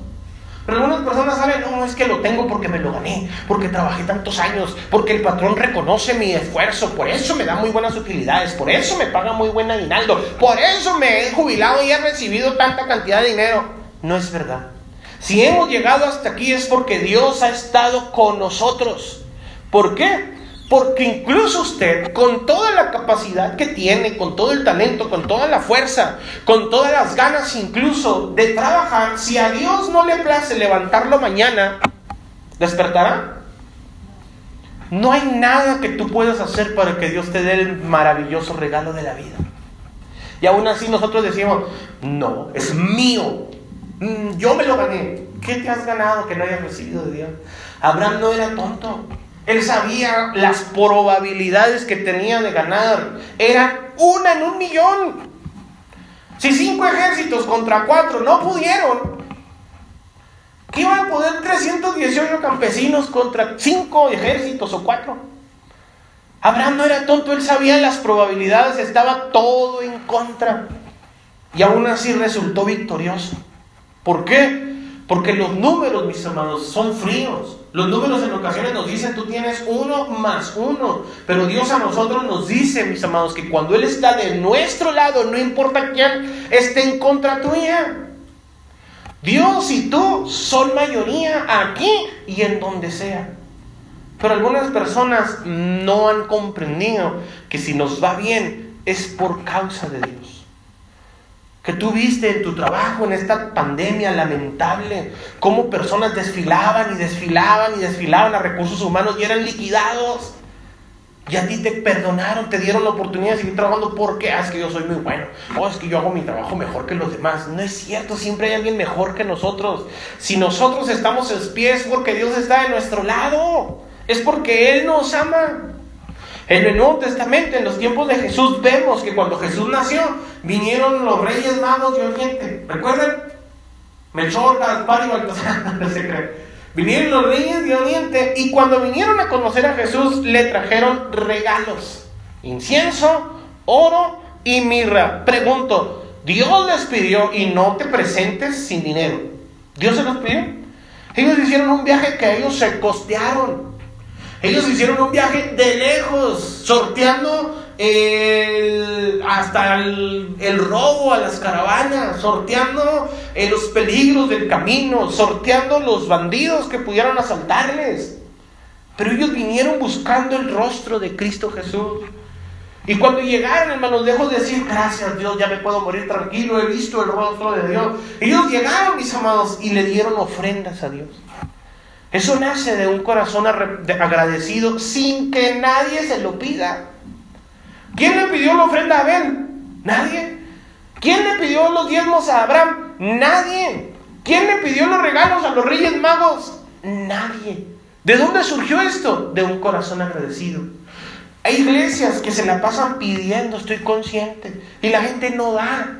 Pero algunas personas saben, no, es que lo tengo porque me lo gané, porque trabajé tantos años, porque el patrón reconoce mi esfuerzo, por eso me da muy buenas utilidades, por eso me paga muy buen aguinaldo, por eso me he jubilado y he recibido tanta cantidad de dinero. No es verdad. Si hemos llegado hasta aquí es porque Dios ha estado con nosotros. ¿Por qué? Porque incluso usted, con toda la capacidad que tiene, con todo el talento, con toda la fuerza, con todas las ganas incluso de trabajar, si a Dios no le place levantarlo mañana, ¿despertará? No hay nada que tú puedas hacer para que Dios te dé el maravilloso regalo de la vida. Y aún así nosotros decimos, no, es mío. Mm, yo me lo gané. ¿Qué te has ganado que no hayas recibido de Dios? Abraham no era tonto. Él sabía las probabilidades que tenía de ganar. Eran una en un millón. Si cinco ejércitos contra cuatro no pudieron, ¿qué iban a poder 318 campesinos contra cinco ejércitos o cuatro? Abraham no era tonto, él sabía las probabilidades, estaba todo en contra. Y aún así resultó victorioso. ¿Por qué? Porque los números, mis hermanos, son fríos. Los números en ocasiones nos dicen, tú tienes uno más uno. Pero Dios a nosotros nos dice, mis amados, que cuando Él está de nuestro lado, no importa quién esté en contra tuya. Dios y tú son mayoría aquí y en donde sea. Pero algunas personas no han comprendido que si nos va bien es por causa de Dios que tú viste en tu trabajo en esta pandemia lamentable, cómo personas desfilaban y desfilaban y desfilaban a recursos humanos y eran liquidados. Y a ti te perdonaron, te dieron la oportunidad de seguir trabajando porque ah, es que yo soy muy bueno. O oh, es que yo hago mi trabajo mejor que los demás. No es cierto, siempre hay alguien mejor que nosotros. Si nosotros estamos en pie es porque Dios está de nuestro lado. Es porque Él nos ama. En el Nuevo Testamento, en los tiempos de Jesús, vemos que cuando Jesús nació, vinieron los reyes magos de Oriente. ¿Recuerdan? Melchor, Gaspar y Baltasar, no se. Vinieron los reyes de Oriente y cuando vinieron a conocer a Jesús, le trajeron regalos: incienso, oro y mirra. Pregunto, ¿Dios les pidió y no te presentes sin dinero? ¿Dios se los pidió? Ellos hicieron un viaje que ellos se costearon. Ellos hicieron un viaje de lejos, sorteando hasta el, robo a las caravanas, sorteando eh, los peligros del camino, sorteando los bandidos que pudieran asaltarles. Pero ellos vinieron buscando el rostro de Cristo Jesús. Y cuando llegaron, hermanos, lejos de decir, gracias Dios, ya me puedo morir tranquilo, he visto el rostro de Dios. Ellos llegaron, mis amados, y le dieron ofrendas a Dios. Eso nace de un corazón agradecido sin que nadie se lo pida. ¿Quién le pidió la ofrenda a Abel? Nadie. ¿Quién le pidió los diezmos a Abraham? Nadie. ¿Quién le pidió los regalos a los reyes magos? Nadie. ¿De dónde surgió esto? De un corazón agradecido. Hay iglesias que se la pasan pidiendo, estoy consciente, y la gente no da.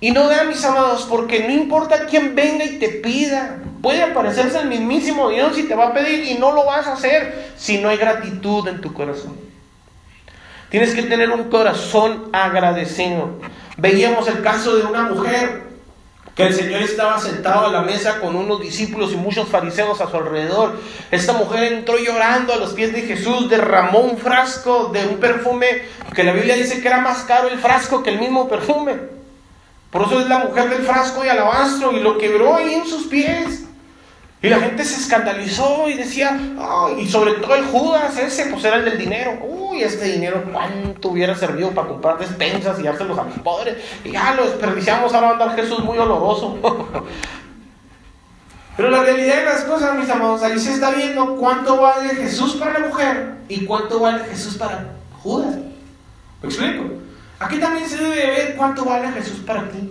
Y no da, mis amados, porque no importa quién venga y te pida. Puede aparecerse el mismísimo Dios y te va a pedir y no lo vas a hacer si no hay gratitud en tu corazón. Tienes que tener un corazón agradecido. Veíamos el caso de una mujer que el Señor estaba sentado a la mesa con unos discípulos y muchos fariseos a su alrededor. Esta mujer entró llorando a los pies de Jesús, derramó un frasco de un perfume que la Biblia dice que era más caro el frasco que el mismo perfume. Por eso es la mujer del frasco de alabastro y lo quebró ahí en sus pies. Y la gente se escandalizó y decía, y sobre todo el Judas ese, pues era el del dinero. Uy, este dinero, ¿cuánto hubiera servido para comprar despensas y dárselos a los pobres? Y ya lo desperdiciamos, ahora a andar Jesús muy oloroso. Pero la realidad de las cosas, mis amados, ahí se está viendo cuánto vale Jesús para la mujer y cuánto vale Jesús para Judas. ¿Me explico? Aquí también se debe ver cuánto vale Jesús para ti.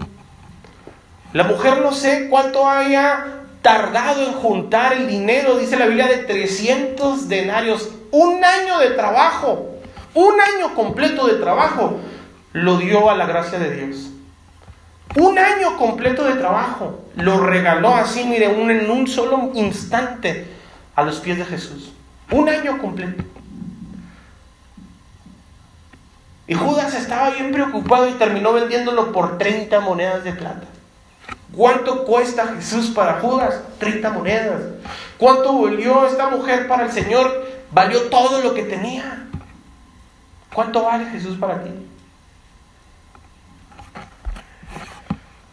La mujer no sé cuánto haya tardado en juntar el dinero, dice la Biblia, de 300 denarios. Un año de trabajo, un año completo de trabajo, lo dio a la gracia de Dios. Un año completo de trabajo, lo regaló así, mire, en un solo instante a los pies de Jesús. Un año completo. Y Judas estaba bien preocupado y terminó vendiéndolo por 30 monedas de plata. ¿Cuánto cuesta Jesús para Judas? 30 monedas. ¿Cuánto valió esta mujer para el Señor? Valió todo lo que tenía. ¿Cuánto vale Jesús para ti?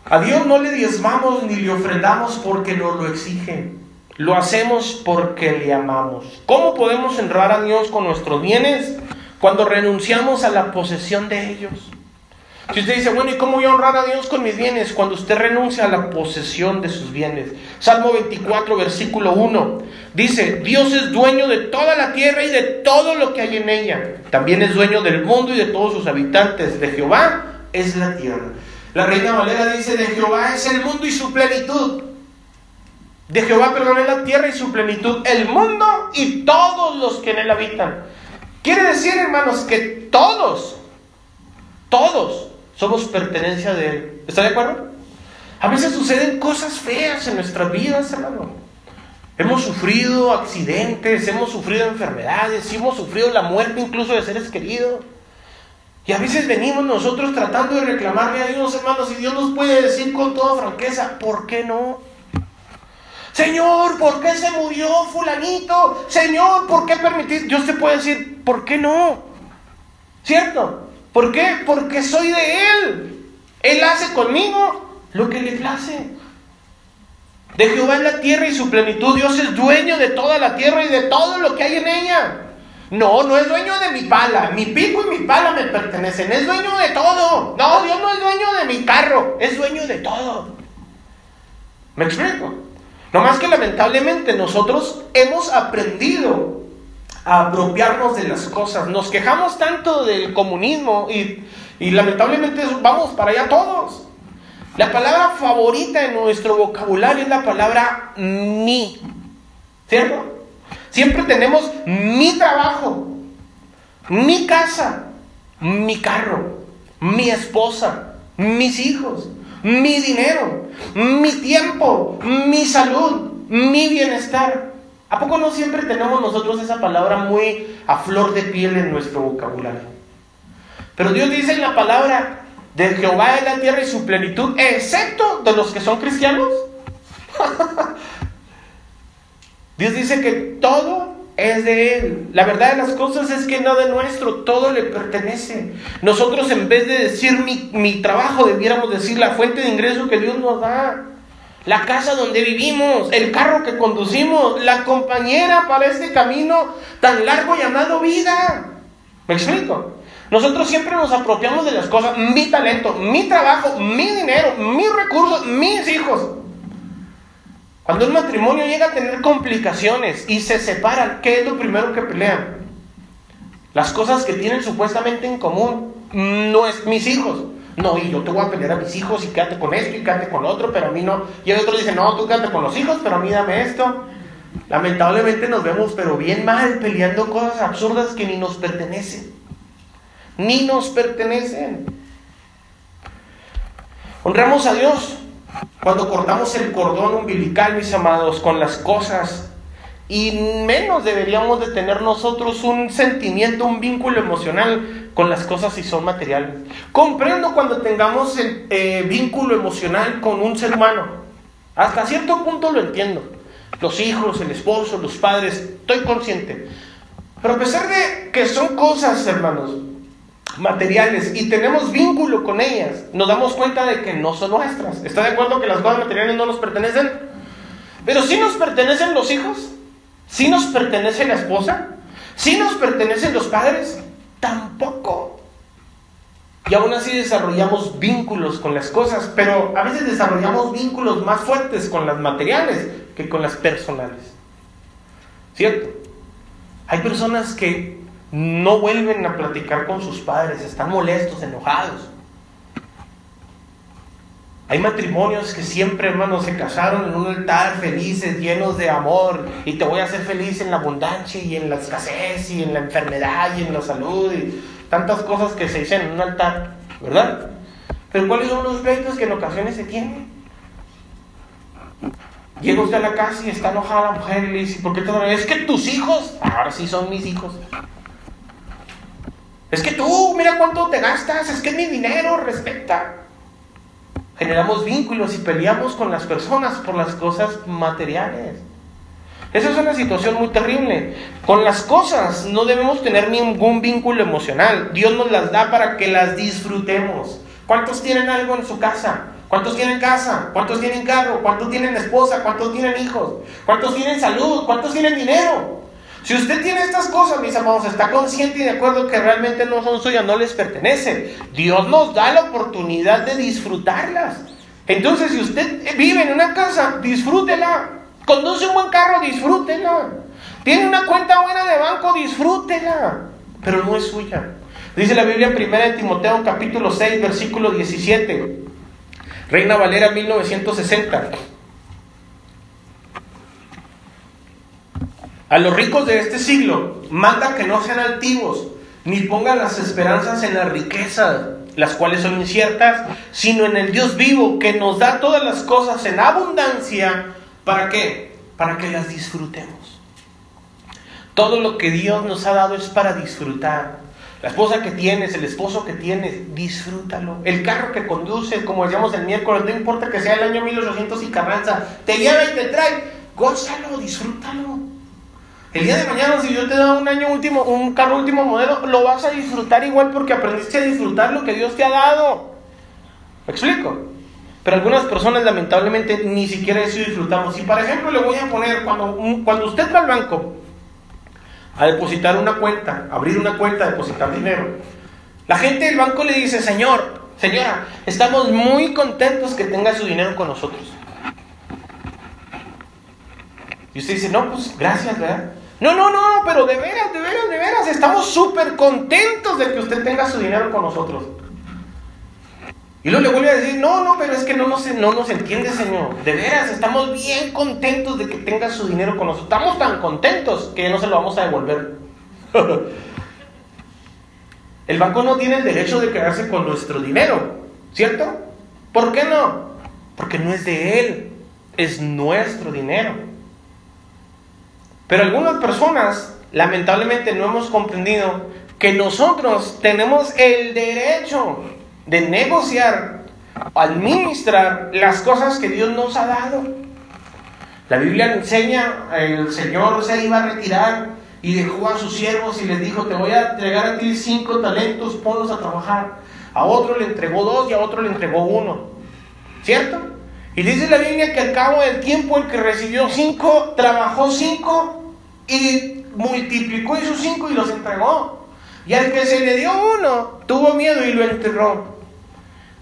A Dios no le diezmamos ni le ofrendamos porque nos lo exigen. Lo hacemos porque le amamos. ¿Cómo podemos honrar a Dios con nuestros bienes? Cuando renunciamos a la posesión de ellos. Si usted dice, bueno, ¿y cómo voy a honrar a Dios con mis bienes? Cuando usted renuncia a la posesión de sus bienes. Salmo 24, versículo 1. Dice, Dios es dueño de toda la tierra y de todo lo que hay en ella. También es dueño del mundo y de todos sus habitantes. De Jehová es la tierra. La reina Valera dice, de Jehová es el mundo y su plenitud. De Jehová, perdón, es la tierra y su plenitud. El mundo y todos los que en él habitan. Quiere decir, hermanos, que todos, todos somos pertenencia de Él. ¿Está de acuerdo? A veces suceden cosas feas en nuestras vidas, hermano. Hemos sufrido accidentes, hemos sufrido enfermedades, hemos sufrido la muerte incluso de seres queridos. Y a veces venimos nosotros tratando de reclamarle a Dios, hermanos, y Dios nos puede decir con toda franqueza, ¿por qué no? Señor, ¿por qué se murió fulanito? Señor, ¿por qué permitir? Dios te puede decir, ¿por qué no? ¿Cierto? ¿Por qué? Porque soy de Él. Él hace conmigo lo que le place. De Jehová es la tierra y su plenitud. Dios es dueño de toda la tierra y de todo lo que hay en ella. No, no es dueño de mi pala. Mi pico y mi pala me pertenecen. Es dueño de todo. No, Dios no es dueño de mi carro. Es dueño de todo. ¿Me explico? No más que lamentablemente nosotros hemos aprendido apropiarnos de las cosas. Nos quejamos tanto del comunismo y, lamentablemente vamos para allá todos. La palabra favorita en nuestro vocabulario es la palabra mi. ¿Cierto? Siempre tenemos mi trabajo, mi casa, mi carro, mi esposa, mis hijos, mi dinero, mi tiempo, mi salud, mi bienestar. ¿A poco no siempre tenemos nosotros esa palabra muy a flor de piel en nuestro vocabulario? Pero Dios dice en la palabra, de Jehová es la tierra y su plenitud, excepto de los que son cristianos. Dios dice que todo es de Él. La verdad de las cosas es que no de nuestro, todo le pertenece. Nosotros en vez de decir mi, mi trabajo, debiéramos decir la fuente de ingreso que Dios nos da la casa donde vivimos, el carro que conducimos, la compañera para este camino tan largo llamado vida. ¿Me explico? Nosotros siempre nos apropiamos de las cosas, mi talento, mi trabajo, mi dinero, mis recursos, mis hijos. Cuando un matrimonio llega a tener complicaciones y se separan, ¿qué es lo primero que pelean? Las cosas que tienen supuestamente en común. No es mis hijos. No, y yo te voy a pelear a mis hijos y quédate con esto y quédate con otro, pero a mí no. Y el otro dice, no, tú quédate con los hijos, pero a mí dame esto. Lamentablemente nos vemos, pero bien mal, peleando cosas absurdas que ni nos pertenecen. Ni nos pertenecen. Honramos a Dios cuando cortamos el cordón umbilical, mis amados, con las cosas. Y menos deberíamos de tener nosotros un sentimiento, un vínculo emocional con las cosas si son materiales. Comprendo cuando tengamos el eh, vínculo emocional con un ser humano. Hasta cierto punto lo entiendo. Los hijos, el esposo, los padres, estoy consciente. Pero a pesar de que son cosas, hermanos, materiales y tenemos vínculo con ellas, nos damos cuenta de que no son nuestras. ¿Está de acuerdo que las cosas materiales no nos pertenecen? Pero sí nos pertenecen los hijos, sí nos pertenece la esposa, sí nos pertenecen los padres, tampoco. Y aún así desarrollamos vínculos con las cosas, pero a veces desarrollamos vínculos más fuertes con las materiales que con las personales. ¿Cierto? Hay personas que no vuelven a platicar con sus padres, están molestos, enojados. Hay matrimonios que siempre, hermanos, se casaron en un altar felices, llenos de amor, y te voy a hacer feliz en la abundancia y en la escasez y en la enfermedad y en la salud y tantas cosas que se dicen en un altar, ¿verdad? Pero ¿cuáles son los pleitos que en ocasiones se tienen? Llega usted a la casa y está enojada la mujer y le dice, ¿por qué te Es que tus hijos, ahora sí son mis hijos. Es que tú, mira cuánto te gastas, es que mi dinero, respeta. Generamos vínculos y peleamos con las personas por las cosas materiales. Esa es una situación muy terrible. Con las cosas no debemos tener ningún vínculo emocional. Dios nos las da para que las disfrutemos. ¿Cuántos tienen algo en su casa? ¿Cuántos tienen casa? ¿Cuántos tienen carro? ¿Cuántos tienen esposa? ¿Cuántos tienen hijos? ¿Cuántos tienen salud? ¿Cuántos tienen dinero? Si usted tiene estas cosas, mis amados, está consciente y de acuerdo que realmente no son suyas, no les pertenecen. Dios nos da la oportunidad de disfrutarlas. Entonces, si usted vive en una casa, disfrútela. Conduce un buen carro, disfrútela. Tiene una cuenta buena de banco, disfrútela. Pero no es suya. Dice la Biblia en 1 Timoteo capítulo 6, versículo 17. Reina Valera 1960. A los ricos de este siglo manda que no sean altivos, ni pongan las esperanzas en las riquezas, las cuales son inciertas, sino en el Dios vivo, que nos da todas las cosas en abundancia. ¿Para qué? Para que las disfrutemos. Todo lo que Dios nos ha dado es para disfrutar. La esposa que tienes, el esposo que tienes, disfrútalo. El carro que conduces, como decíamos el miércoles, no importa que sea el año 1800 y carranza, te lleva y te trae, gózalo, disfrútalo. El día de mañana, si yo te doy un año último, un carro último modelo, lo vas a disfrutar igual porque aprendiste a disfrutar lo que Dios te ha dado. ¿Me explico? Pero algunas personas lamentablemente ni siquiera eso disfrutamos. Y por ejemplo le voy a poner, cuando, cuando usted va al banco a depositar una cuenta, abrir una cuenta, depositar dinero, la gente del banco le dice, señor, señora, estamos muy contentos que tenga su dinero con nosotros. Y usted dice, no, pues gracias, ¿verdad? No, no, no, pero de veras, de veras, de veras, estamos súper contentos de que usted tenga su dinero con nosotros. Y luego le vuelve a decir, no, no, pero es que no nos, no nos entiende, Señor. De veras, estamos bien contentos de que tenga su dinero con nosotros. Estamos tan contentos que no se lo vamos a devolver. el banco no tiene el derecho de quedarse con nuestro dinero, ¿cierto? ¿Por qué no? Porque no es de él, es nuestro dinero. Pero algunas personas, lamentablemente, no hemos comprendido que nosotros tenemos el derecho de negociar, administrar las cosas que Dios nos ha dado. La Biblia enseña, el Señor se iba a retirar y dejó a sus siervos y les dijo, te voy a entregar a ti cinco talentos, ponlos a trabajar. A otro le entregó dos y a otro le entregó uno. ¿Cierto? Y dice la Biblia que al cabo del tiempo el que recibió cinco, trabajó cinco y multiplicó esos cinco y los entregó. Y al que se le dio uno, tuvo miedo y lo enterró.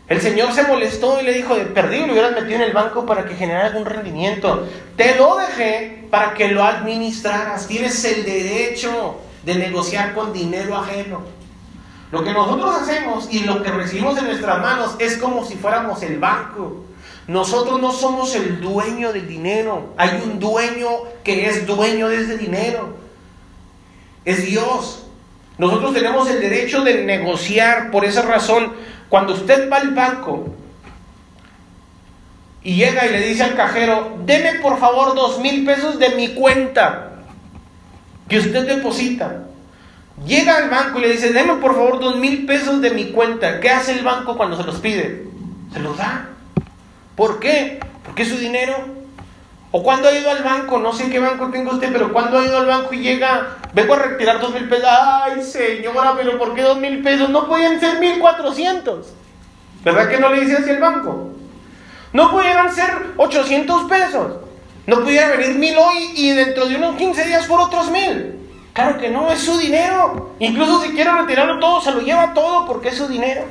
El Señor se molestó y le dijo, de perdido lo hubieras metido en el banco para que generara algún rendimiento. Te lo dejé para que lo administraras. Tienes el derecho de negociar con dinero ajeno. Lo que nosotros hacemos y lo que recibimos en nuestras manos es como si fuéramos el banco. Nosotros no somos el dueño del dinero. Hay un dueño que es dueño de ese dinero. Es Dios. Nosotros tenemos el derecho de negociar. Por esa razón, cuando usted va al banco y llega y le dice al cajero, deme por favor dos mil pesos de mi cuenta que usted deposita. Llega al banco y le dice, deme por favor dos mil pesos de mi cuenta. ¿Qué hace el banco cuando se los pide? Se los da. ¿Por qué? Porque su dinero. O cuando ha ido al banco, no sé qué banco tenga usted, pero cuando ha ido al banco y llega, vengo a retirar dos mil pesos. Ay, señora, pero ¿por qué dos mil pesos? No podían ser mil cuatrocientos. ¿Verdad que no le dice así el banco? No pudieran ser 800 pesos. No pudiera venir mil hoy y dentro de unos 15 días por otros mil. Claro que no, es su dinero. Incluso si quiere retirarlo todo, se lo lleva todo porque es su dinero.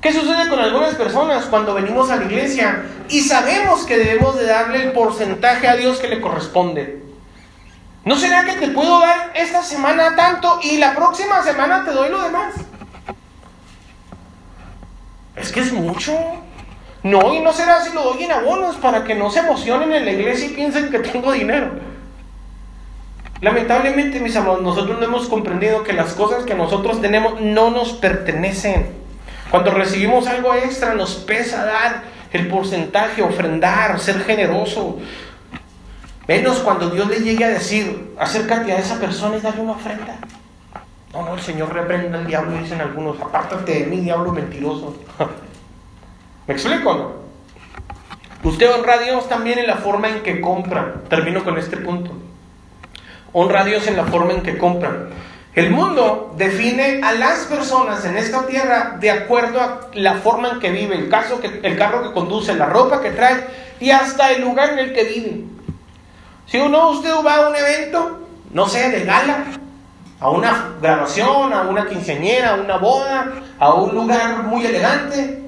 ¿Qué sucede con algunas personas cuando venimos a la iglesia y sabemos que debemos de darle el porcentaje a Dios que le corresponde? ¿No será que te puedo dar esta semana tanto y la próxima semana te doy lo demás? Es que es mucho. No, y no será si lo doy en abonos para que no se emocionen en la iglesia y piensen que tengo dinero. Lamentablemente, mis amados, nosotros no hemos comprendido que las cosas que nosotros tenemos no nos pertenecen. Cuando recibimos algo extra, nos pesa dar el porcentaje, ofrendar, ser generoso. Menos cuando Dios le llegue a decir, acércate a esa persona y dale una ofrenda. No, no, el Señor reprenda al diablo, dicen algunos, apártate de mí, diablo mentiroso. ¿Me explico no? Usted honra a Dios también en la forma en que compra. Termino con este punto. Honra a Dios en la forma en que compra. El mundo define a las personas en esta tierra de acuerdo a la forma en que vive, el, caso que, el carro que conduce, la ropa que trae y hasta el lugar en el que vive. Si uno usted va a un evento, no sé, de gala, a una graduación, a una quinceañera, a una boda, a un lugar muy elegante,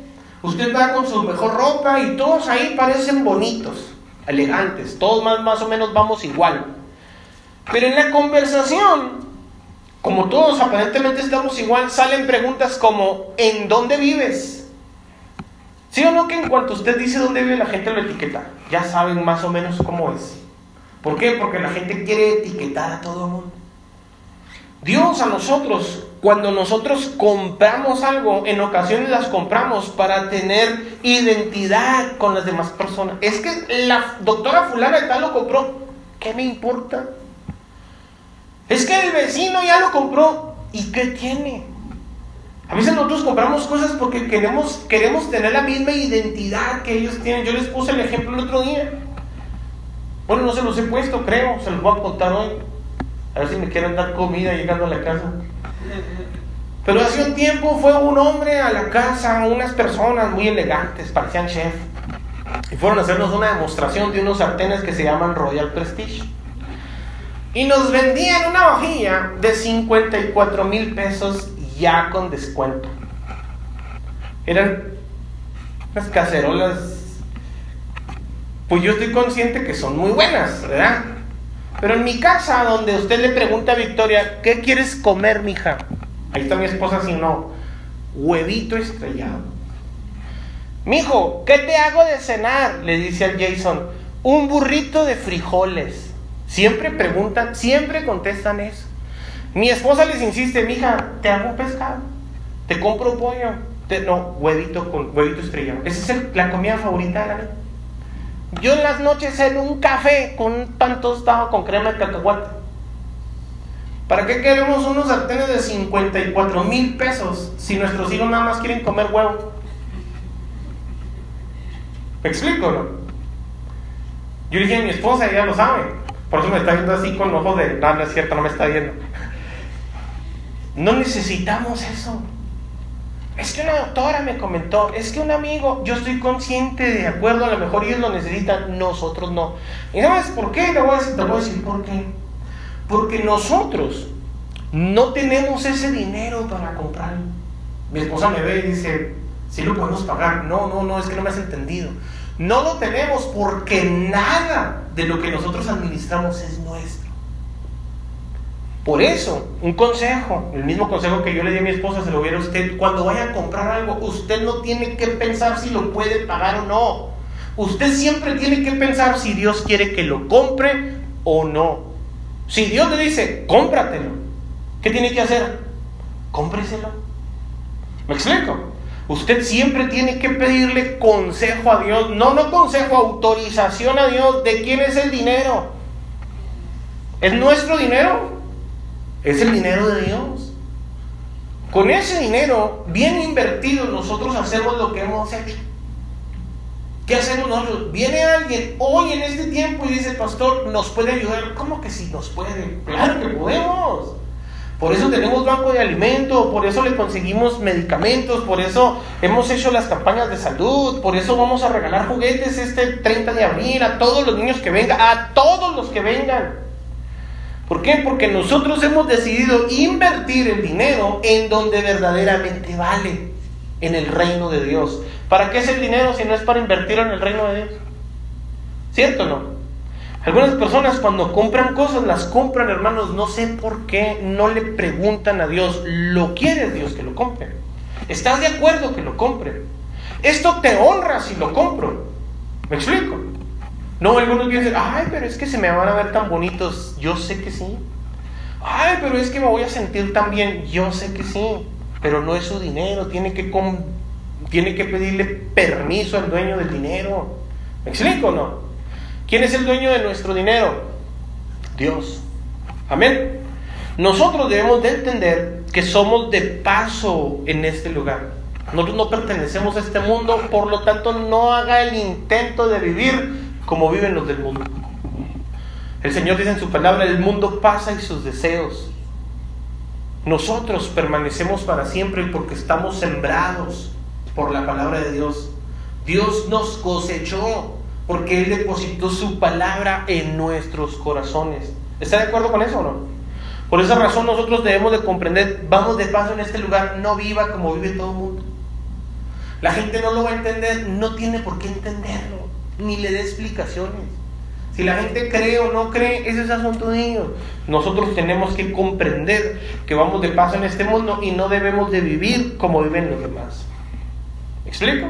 Usted va con su mejor ropa y todos ahí parecen bonitos, elegantes, todos más, más o menos vamos igual. Pero en la conversación, como todos aparentemente estamos igual, salen preguntas como ¿en dónde vives? ¿Sí o no que en cuanto usted dice dónde vive la gente lo etiqueta? Ya saben más o menos cómo es. ¿Por qué? Porque la gente quiere etiquetar a todo el mundo. Dios a nosotros, cuando nosotros compramos algo, en ocasiones las compramos para tener identidad con las demás personas. Es que la doctora fulana de tal lo compró. ¿Qué me importa? Es que el vecino ya lo compró. ¿Y qué tiene? A veces nosotros compramos cosas porque queremos, queremos tener la misma identidad que ellos tienen. Yo les puse el ejemplo el otro día. Bueno, no se los he puesto, creo. Se los voy a contar hoy. A ver si me quieren dar comida llegando a la casa. Pero hace un tiempo fue un hombre a la casa, unas personas muy elegantes, parecían chef, y fueron a hacernos una demostración de unos sartenes que se llaman Royal Prestige. Y nos vendían una vajilla de 54 mil pesos ya con descuento. Eran unas cacerolas, pues yo estoy consciente que son muy buenas, ¿verdad? Pero en mi casa, donde usted le pregunta a Victoria, ¿qué quieres comer, mija? Ahí está mi esposa, si no, huevito estrellado. Mijo, ¿qué te hago de cenar? Le dice al Jason, un burrito de frijoles. Siempre preguntan, siempre contestan eso. Mi esposa les insiste, mija, te hago un pescado, te compro pollo, no, huevito con huevito estrellado. Esa es la comida favorita de la vida. Yo en las noches en un café con un pan tostado con crema de cacahuate. ¿Para qué queremos unos sartenes de 54 mil pesos si nuestros hijos nada más quieren comer huevo? ¿Me explico, no? Yo dije a mi esposa, ella lo sabe. Por eso me está viendo así con ojos de, no, no es cierto, no me está viendo. No necesitamos eso. Es que una doctora me comentó, es que un amigo, yo estoy consciente, de acuerdo, a lo mejor ellos lo necesitan, nosotros no. ¿Y sabes por qué? Te voy a decir, te voy a decir por qué. Porque nosotros no tenemos ese dinero para comprar. Mi esposa me ve y dice, si lo podemos pagar. No, no, no, es que no me has entendido. No lo tenemos porque nada de lo que nosotros administramos es nuestro. Por eso, un consejo, el mismo consejo que yo le di a mi esposa, se lo hubiera a usted, cuando vaya a comprar algo, usted no tiene que pensar si lo puede pagar o no. Usted siempre tiene que pensar si Dios quiere que lo compre o no. Si Dios le dice, cómpratelo, ¿qué tiene que hacer? Cómpreselo. ¿Me explico? Usted siempre tiene que pedirle consejo a Dios, no, no consejo, autorización a Dios de quién es el dinero. ¿Es nuestro dinero? Es el dinero de Dios. Con ese dinero bien invertido nosotros hacemos lo que hemos hecho. ¿Qué hacemos nosotros? Viene alguien hoy en este tiempo y dice, pastor, ¿nos puede ayudar? ¿Cómo que sí nos puede? Claro que podemos. Por eso tenemos banco de alimento, por eso le conseguimos medicamentos, por eso hemos hecho las campañas de salud, por eso vamos a regalar juguetes este 30 de abril a todos los niños que vengan, a todos los que vengan. ¿Por qué? Porque nosotros hemos decidido invertir el dinero en donde verdaderamente vale, en el reino de Dios. ¿Para qué es el dinero si no es para invertirlo en el reino de Dios? ¿Cierto o no? Algunas personas cuando compran cosas, las compran, hermanos, no sé por qué no le preguntan a Dios, ¿lo quiere Dios que lo compre? ¿Estás de acuerdo que lo compre? Esto te honra si lo compro. ¿Me explico? No, algunos piensan, ay, pero es que se me van a ver tan bonitos. Yo sé que sí. Ay, pero es que me voy a sentir tan bien. Yo sé que sí. Pero no es su dinero. Tiene que tiene que pedirle permiso al dueño del dinero. ¿Me explico o no? ¿Quién es el dueño de nuestro dinero? Dios. Amén. Nosotros debemos de entender que somos de paso en este lugar. Nosotros no pertenecemos a este mundo, por lo tanto no haga el intento de vivir como viven los del mundo. El Señor dice en su palabra, el mundo pasa y sus deseos. Nosotros permanecemos para siempre porque estamos sembrados por la palabra de Dios. Dios nos cosechó porque Él depositó su palabra en nuestros corazones. ¿Está de acuerdo con eso o no? Por esa razón nosotros debemos de comprender, vamos de paso en este lugar, no viva como vive todo el mundo. La gente no lo va a entender, no tiene por qué entenderlo, ni le dé explicaciones. Si la gente cree o no cree, ese es asunto de ellos. Nosotros tenemos que comprender que vamos de paso en este mundo y no debemos de vivir como viven los demás explico?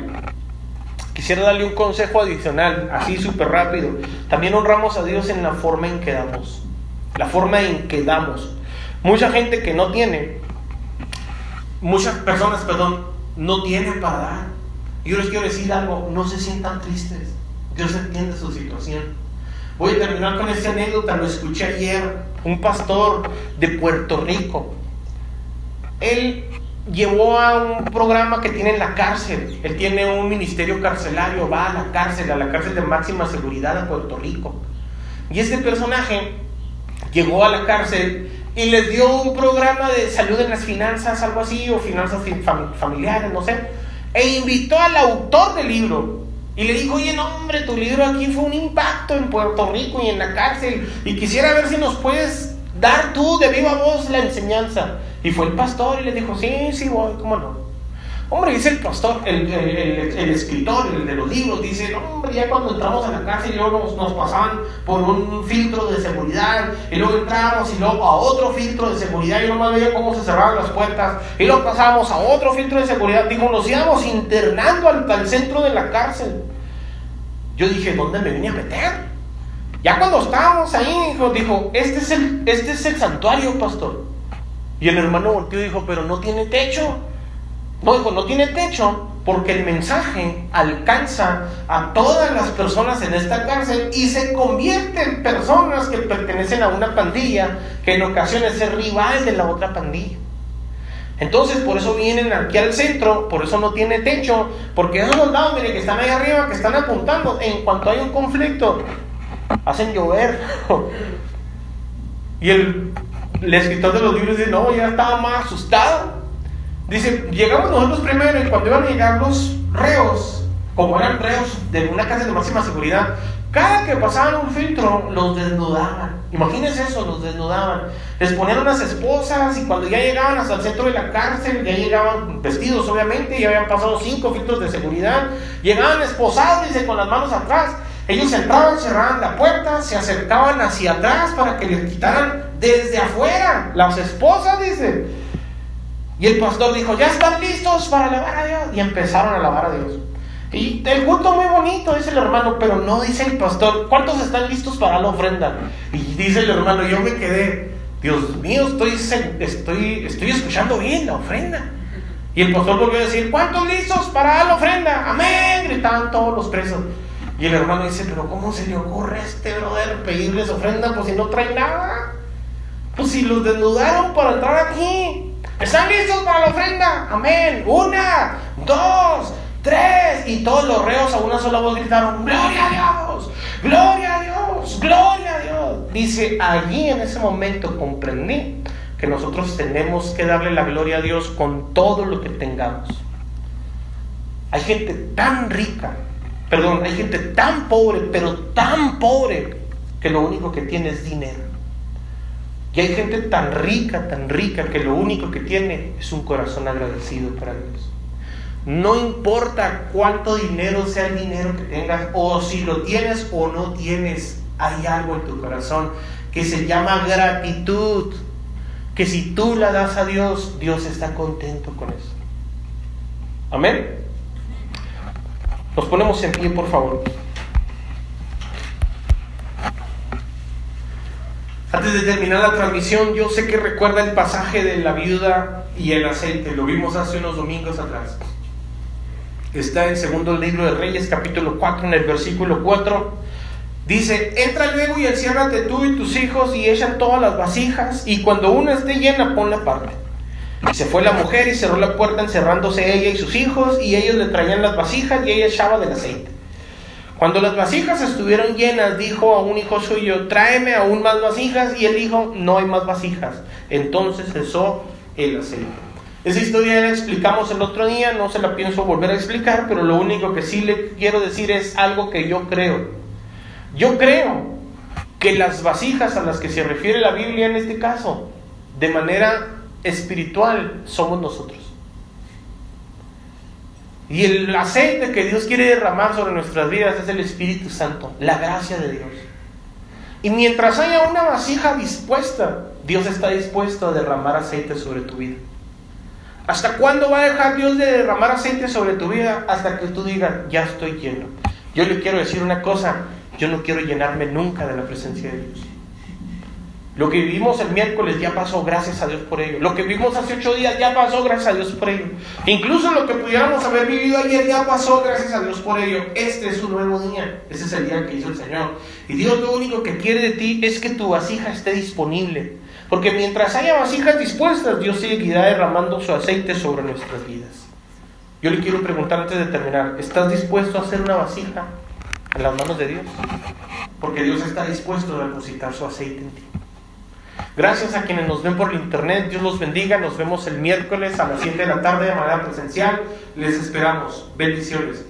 Quisiera darle un consejo adicional, así súper rápido. También honramos a Dios en la forma en que damos. La forma en que damos. Mucha gente que no tiene, muchas personas, perdón, no tienen para dar. Yo les quiero decir algo, no se sientan tristes. Dios entiende su situación. Voy a terminar con esta anécdota, lo escuché ayer, un pastor de Puerto Rico. Él llevó a un programa que tiene en la cárcel. Él tiene un ministerio carcelario, va a la cárcel, a la cárcel de máxima seguridad de Puerto Rico. Y este personaje llegó a la cárcel y les dio un programa de salud en las finanzas, algo así, o finanzas familiares, no sé. E invitó al autor del libro. Y le dijo, oye, no, hombre, tu libro aquí fue un impacto en Puerto Rico y en la cárcel. Y quisiera ver si nos puedes dar tú de viva voz la enseñanza. Y fue el pastor y le dijo, sí, sí voy, ¿cómo no? Hombre, dice el pastor, el, escritor, el de los libros, dice, hombre, ya cuando entramos a la cárcel y luego nos, pasaban por un filtro de seguridad, y luego entramos y luego a otro filtro de seguridad, y no más veía cómo se cerraban las puertas, y luego pasábamos a otro filtro de seguridad, dijo, nos íbamos internando al, al centro de la cárcel. Yo dije, ¿dónde me vine a meter? Ya cuando estábamos ahí, dijo, dijo este, es el, este es el santuario, pastor. Y el hermano volteó y dijo, pero no tiene techo. No, dijo, no tiene techo porque el mensaje alcanza a todas las personas en esta cárcel y se convierte en personas que pertenecen a una pandilla que en ocasiones es rival de la otra pandilla. Entonces, por eso vienen aquí al centro, por eso no tiene techo, porque esos soldados, miren, que están ahí arriba, que están apuntando, en cuanto hay un conflicto, hacen llover. y el el escritor de los libros dice, no, ya estaba más asustado. Dice, llegamos nosotros primero y cuando iban a llegar los reos, como eran reos de una casa de máxima seguridad, cada que pasaban un filtro los desnudaban. Imagínense eso, los desnudaban. Les ponían unas esposas y cuando ya llegaban hasta el centro de la cárcel, ya llegaban vestidos obviamente, ya habían pasado cinco filtros de seguridad, llegaban esposados, dice, con las manos atrás. Ellos entraban, cerraban la puerta, se acercaban hacia atrás para que les quitaran desde afuera las esposas, dice. Y el pastor dijo, ya están listos para alabar a Dios. Y empezaron a alabar a Dios. Y el culto muy bonito, dice el hermano, pero no dice el pastor, ¿cuántos están listos para la ofrenda? Y dice el hermano, yo me quedé, Dios mío, estoy, estoy, estoy escuchando bien la ofrenda. Y el pastor volvió a decir, ¿cuántos listos para la ofrenda? Amén, gritaban todos los presos. Y el hermano dice, pero ¿cómo se le ocurre a este brother pedirles ofrenda pues si no trae nada? Pues si los desnudaron para entrar aquí. ¿Están listos para la ofrenda? Amén. Una, dos, tres. Y todos los reos a una sola voz gritaron, Gloria a Dios, Gloria a Dios, Gloria a Dios. Dice, allí en ese momento comprendí que nosotros tenemos que darle la gloria a Dios con todo lo que tengamos. Hay gente tan rica, perdón, hay gente tan pobre, pero tan pobre, que lo único que tiene es dinero. Y hay gente tan rica, tan rica, que lo único que tiene es un corazón agradecido para Dios. No importa cuánto dinero sea el dinero que tengas, o si lo tienes o no tienes, hay algo en tu corazón que se llama gratitud. Que si tú la das a Dios, Dios está contento con eso. Amén. Nos ponemos en pie, por favor. Antes de terminar la transmisión, yo sé que recuerda el pasaje de la viuda y el aceite. Lo vimos hace unos domingos atrás. Está en segundo libro de Reyes, capítulo 4, en el versículo 4. Dice, entra luego y enciérrate tú y tus hijos y echan todas las vasijas y cuando una esté llena ponla aparte. Y se fue la mujer y cerró la puerta encerrándose ella y sus hijos y ellos le traían las vasijas y ella echaba del aceite. Cuando las vasijas estuvieron llenas, dijo a un hijo suyo, tráeme aún más vasijas, y él dijo, no hay más vasijas. Entonces cesó el aceite. Esa historia la explicamos el otro día, no se la pienso volver a explicar, pero lo único que sí le quiero decir es algo que yo creo. Yo creo que las vasijas a las que se refiere la Biblia en este caso, de manera espiritual, somos nosotros. Y el aceite que Dios quiere derramar sobre nuestras vidas es el Espíritu Santo, la gracia de Dios. Y mientras haya una vasija dispuesta, Dios está dispuesto a derramar aceite sobre tu vida. ¿Hasta cuándo va a dejar Dios de derramar aceite sobre tu vida? Hasta que tú digas, ya estoy lleno. Yo le quiero decir una cosa, yo no quiero llenarme nunca de la presencia de Dios. Lo que vivimos el miércoles ya pasó, gracias a Dios por ello. Lo que vivimos hace ocho días ya pasó, gracias a Dios por ello. Incluso lo que pudiéramos haber vivido ayer ya pasó, gracias a Dios por ello. Este es un nuevo día. Ese es el día que hizo el Señor. Y Dios lo único que quiere de ti es que tu vasija esté disponible. Porque mientras haya vasijas dispuestas, Dios seguirá derramando su aceite sobre nuestras vidas. Yo le quiero preguntar antes de terminar, ¿estás dispuesto a hacer una vasija en las manos de Dios? Porque Dios está dispuesto a depositar su aceite en ti. Gracias a quienes nos ven por internet, Dios los bendiga, nos vemos el miércoles a las 7 de la tarde de manera presencial, les esperamos, bendiciones.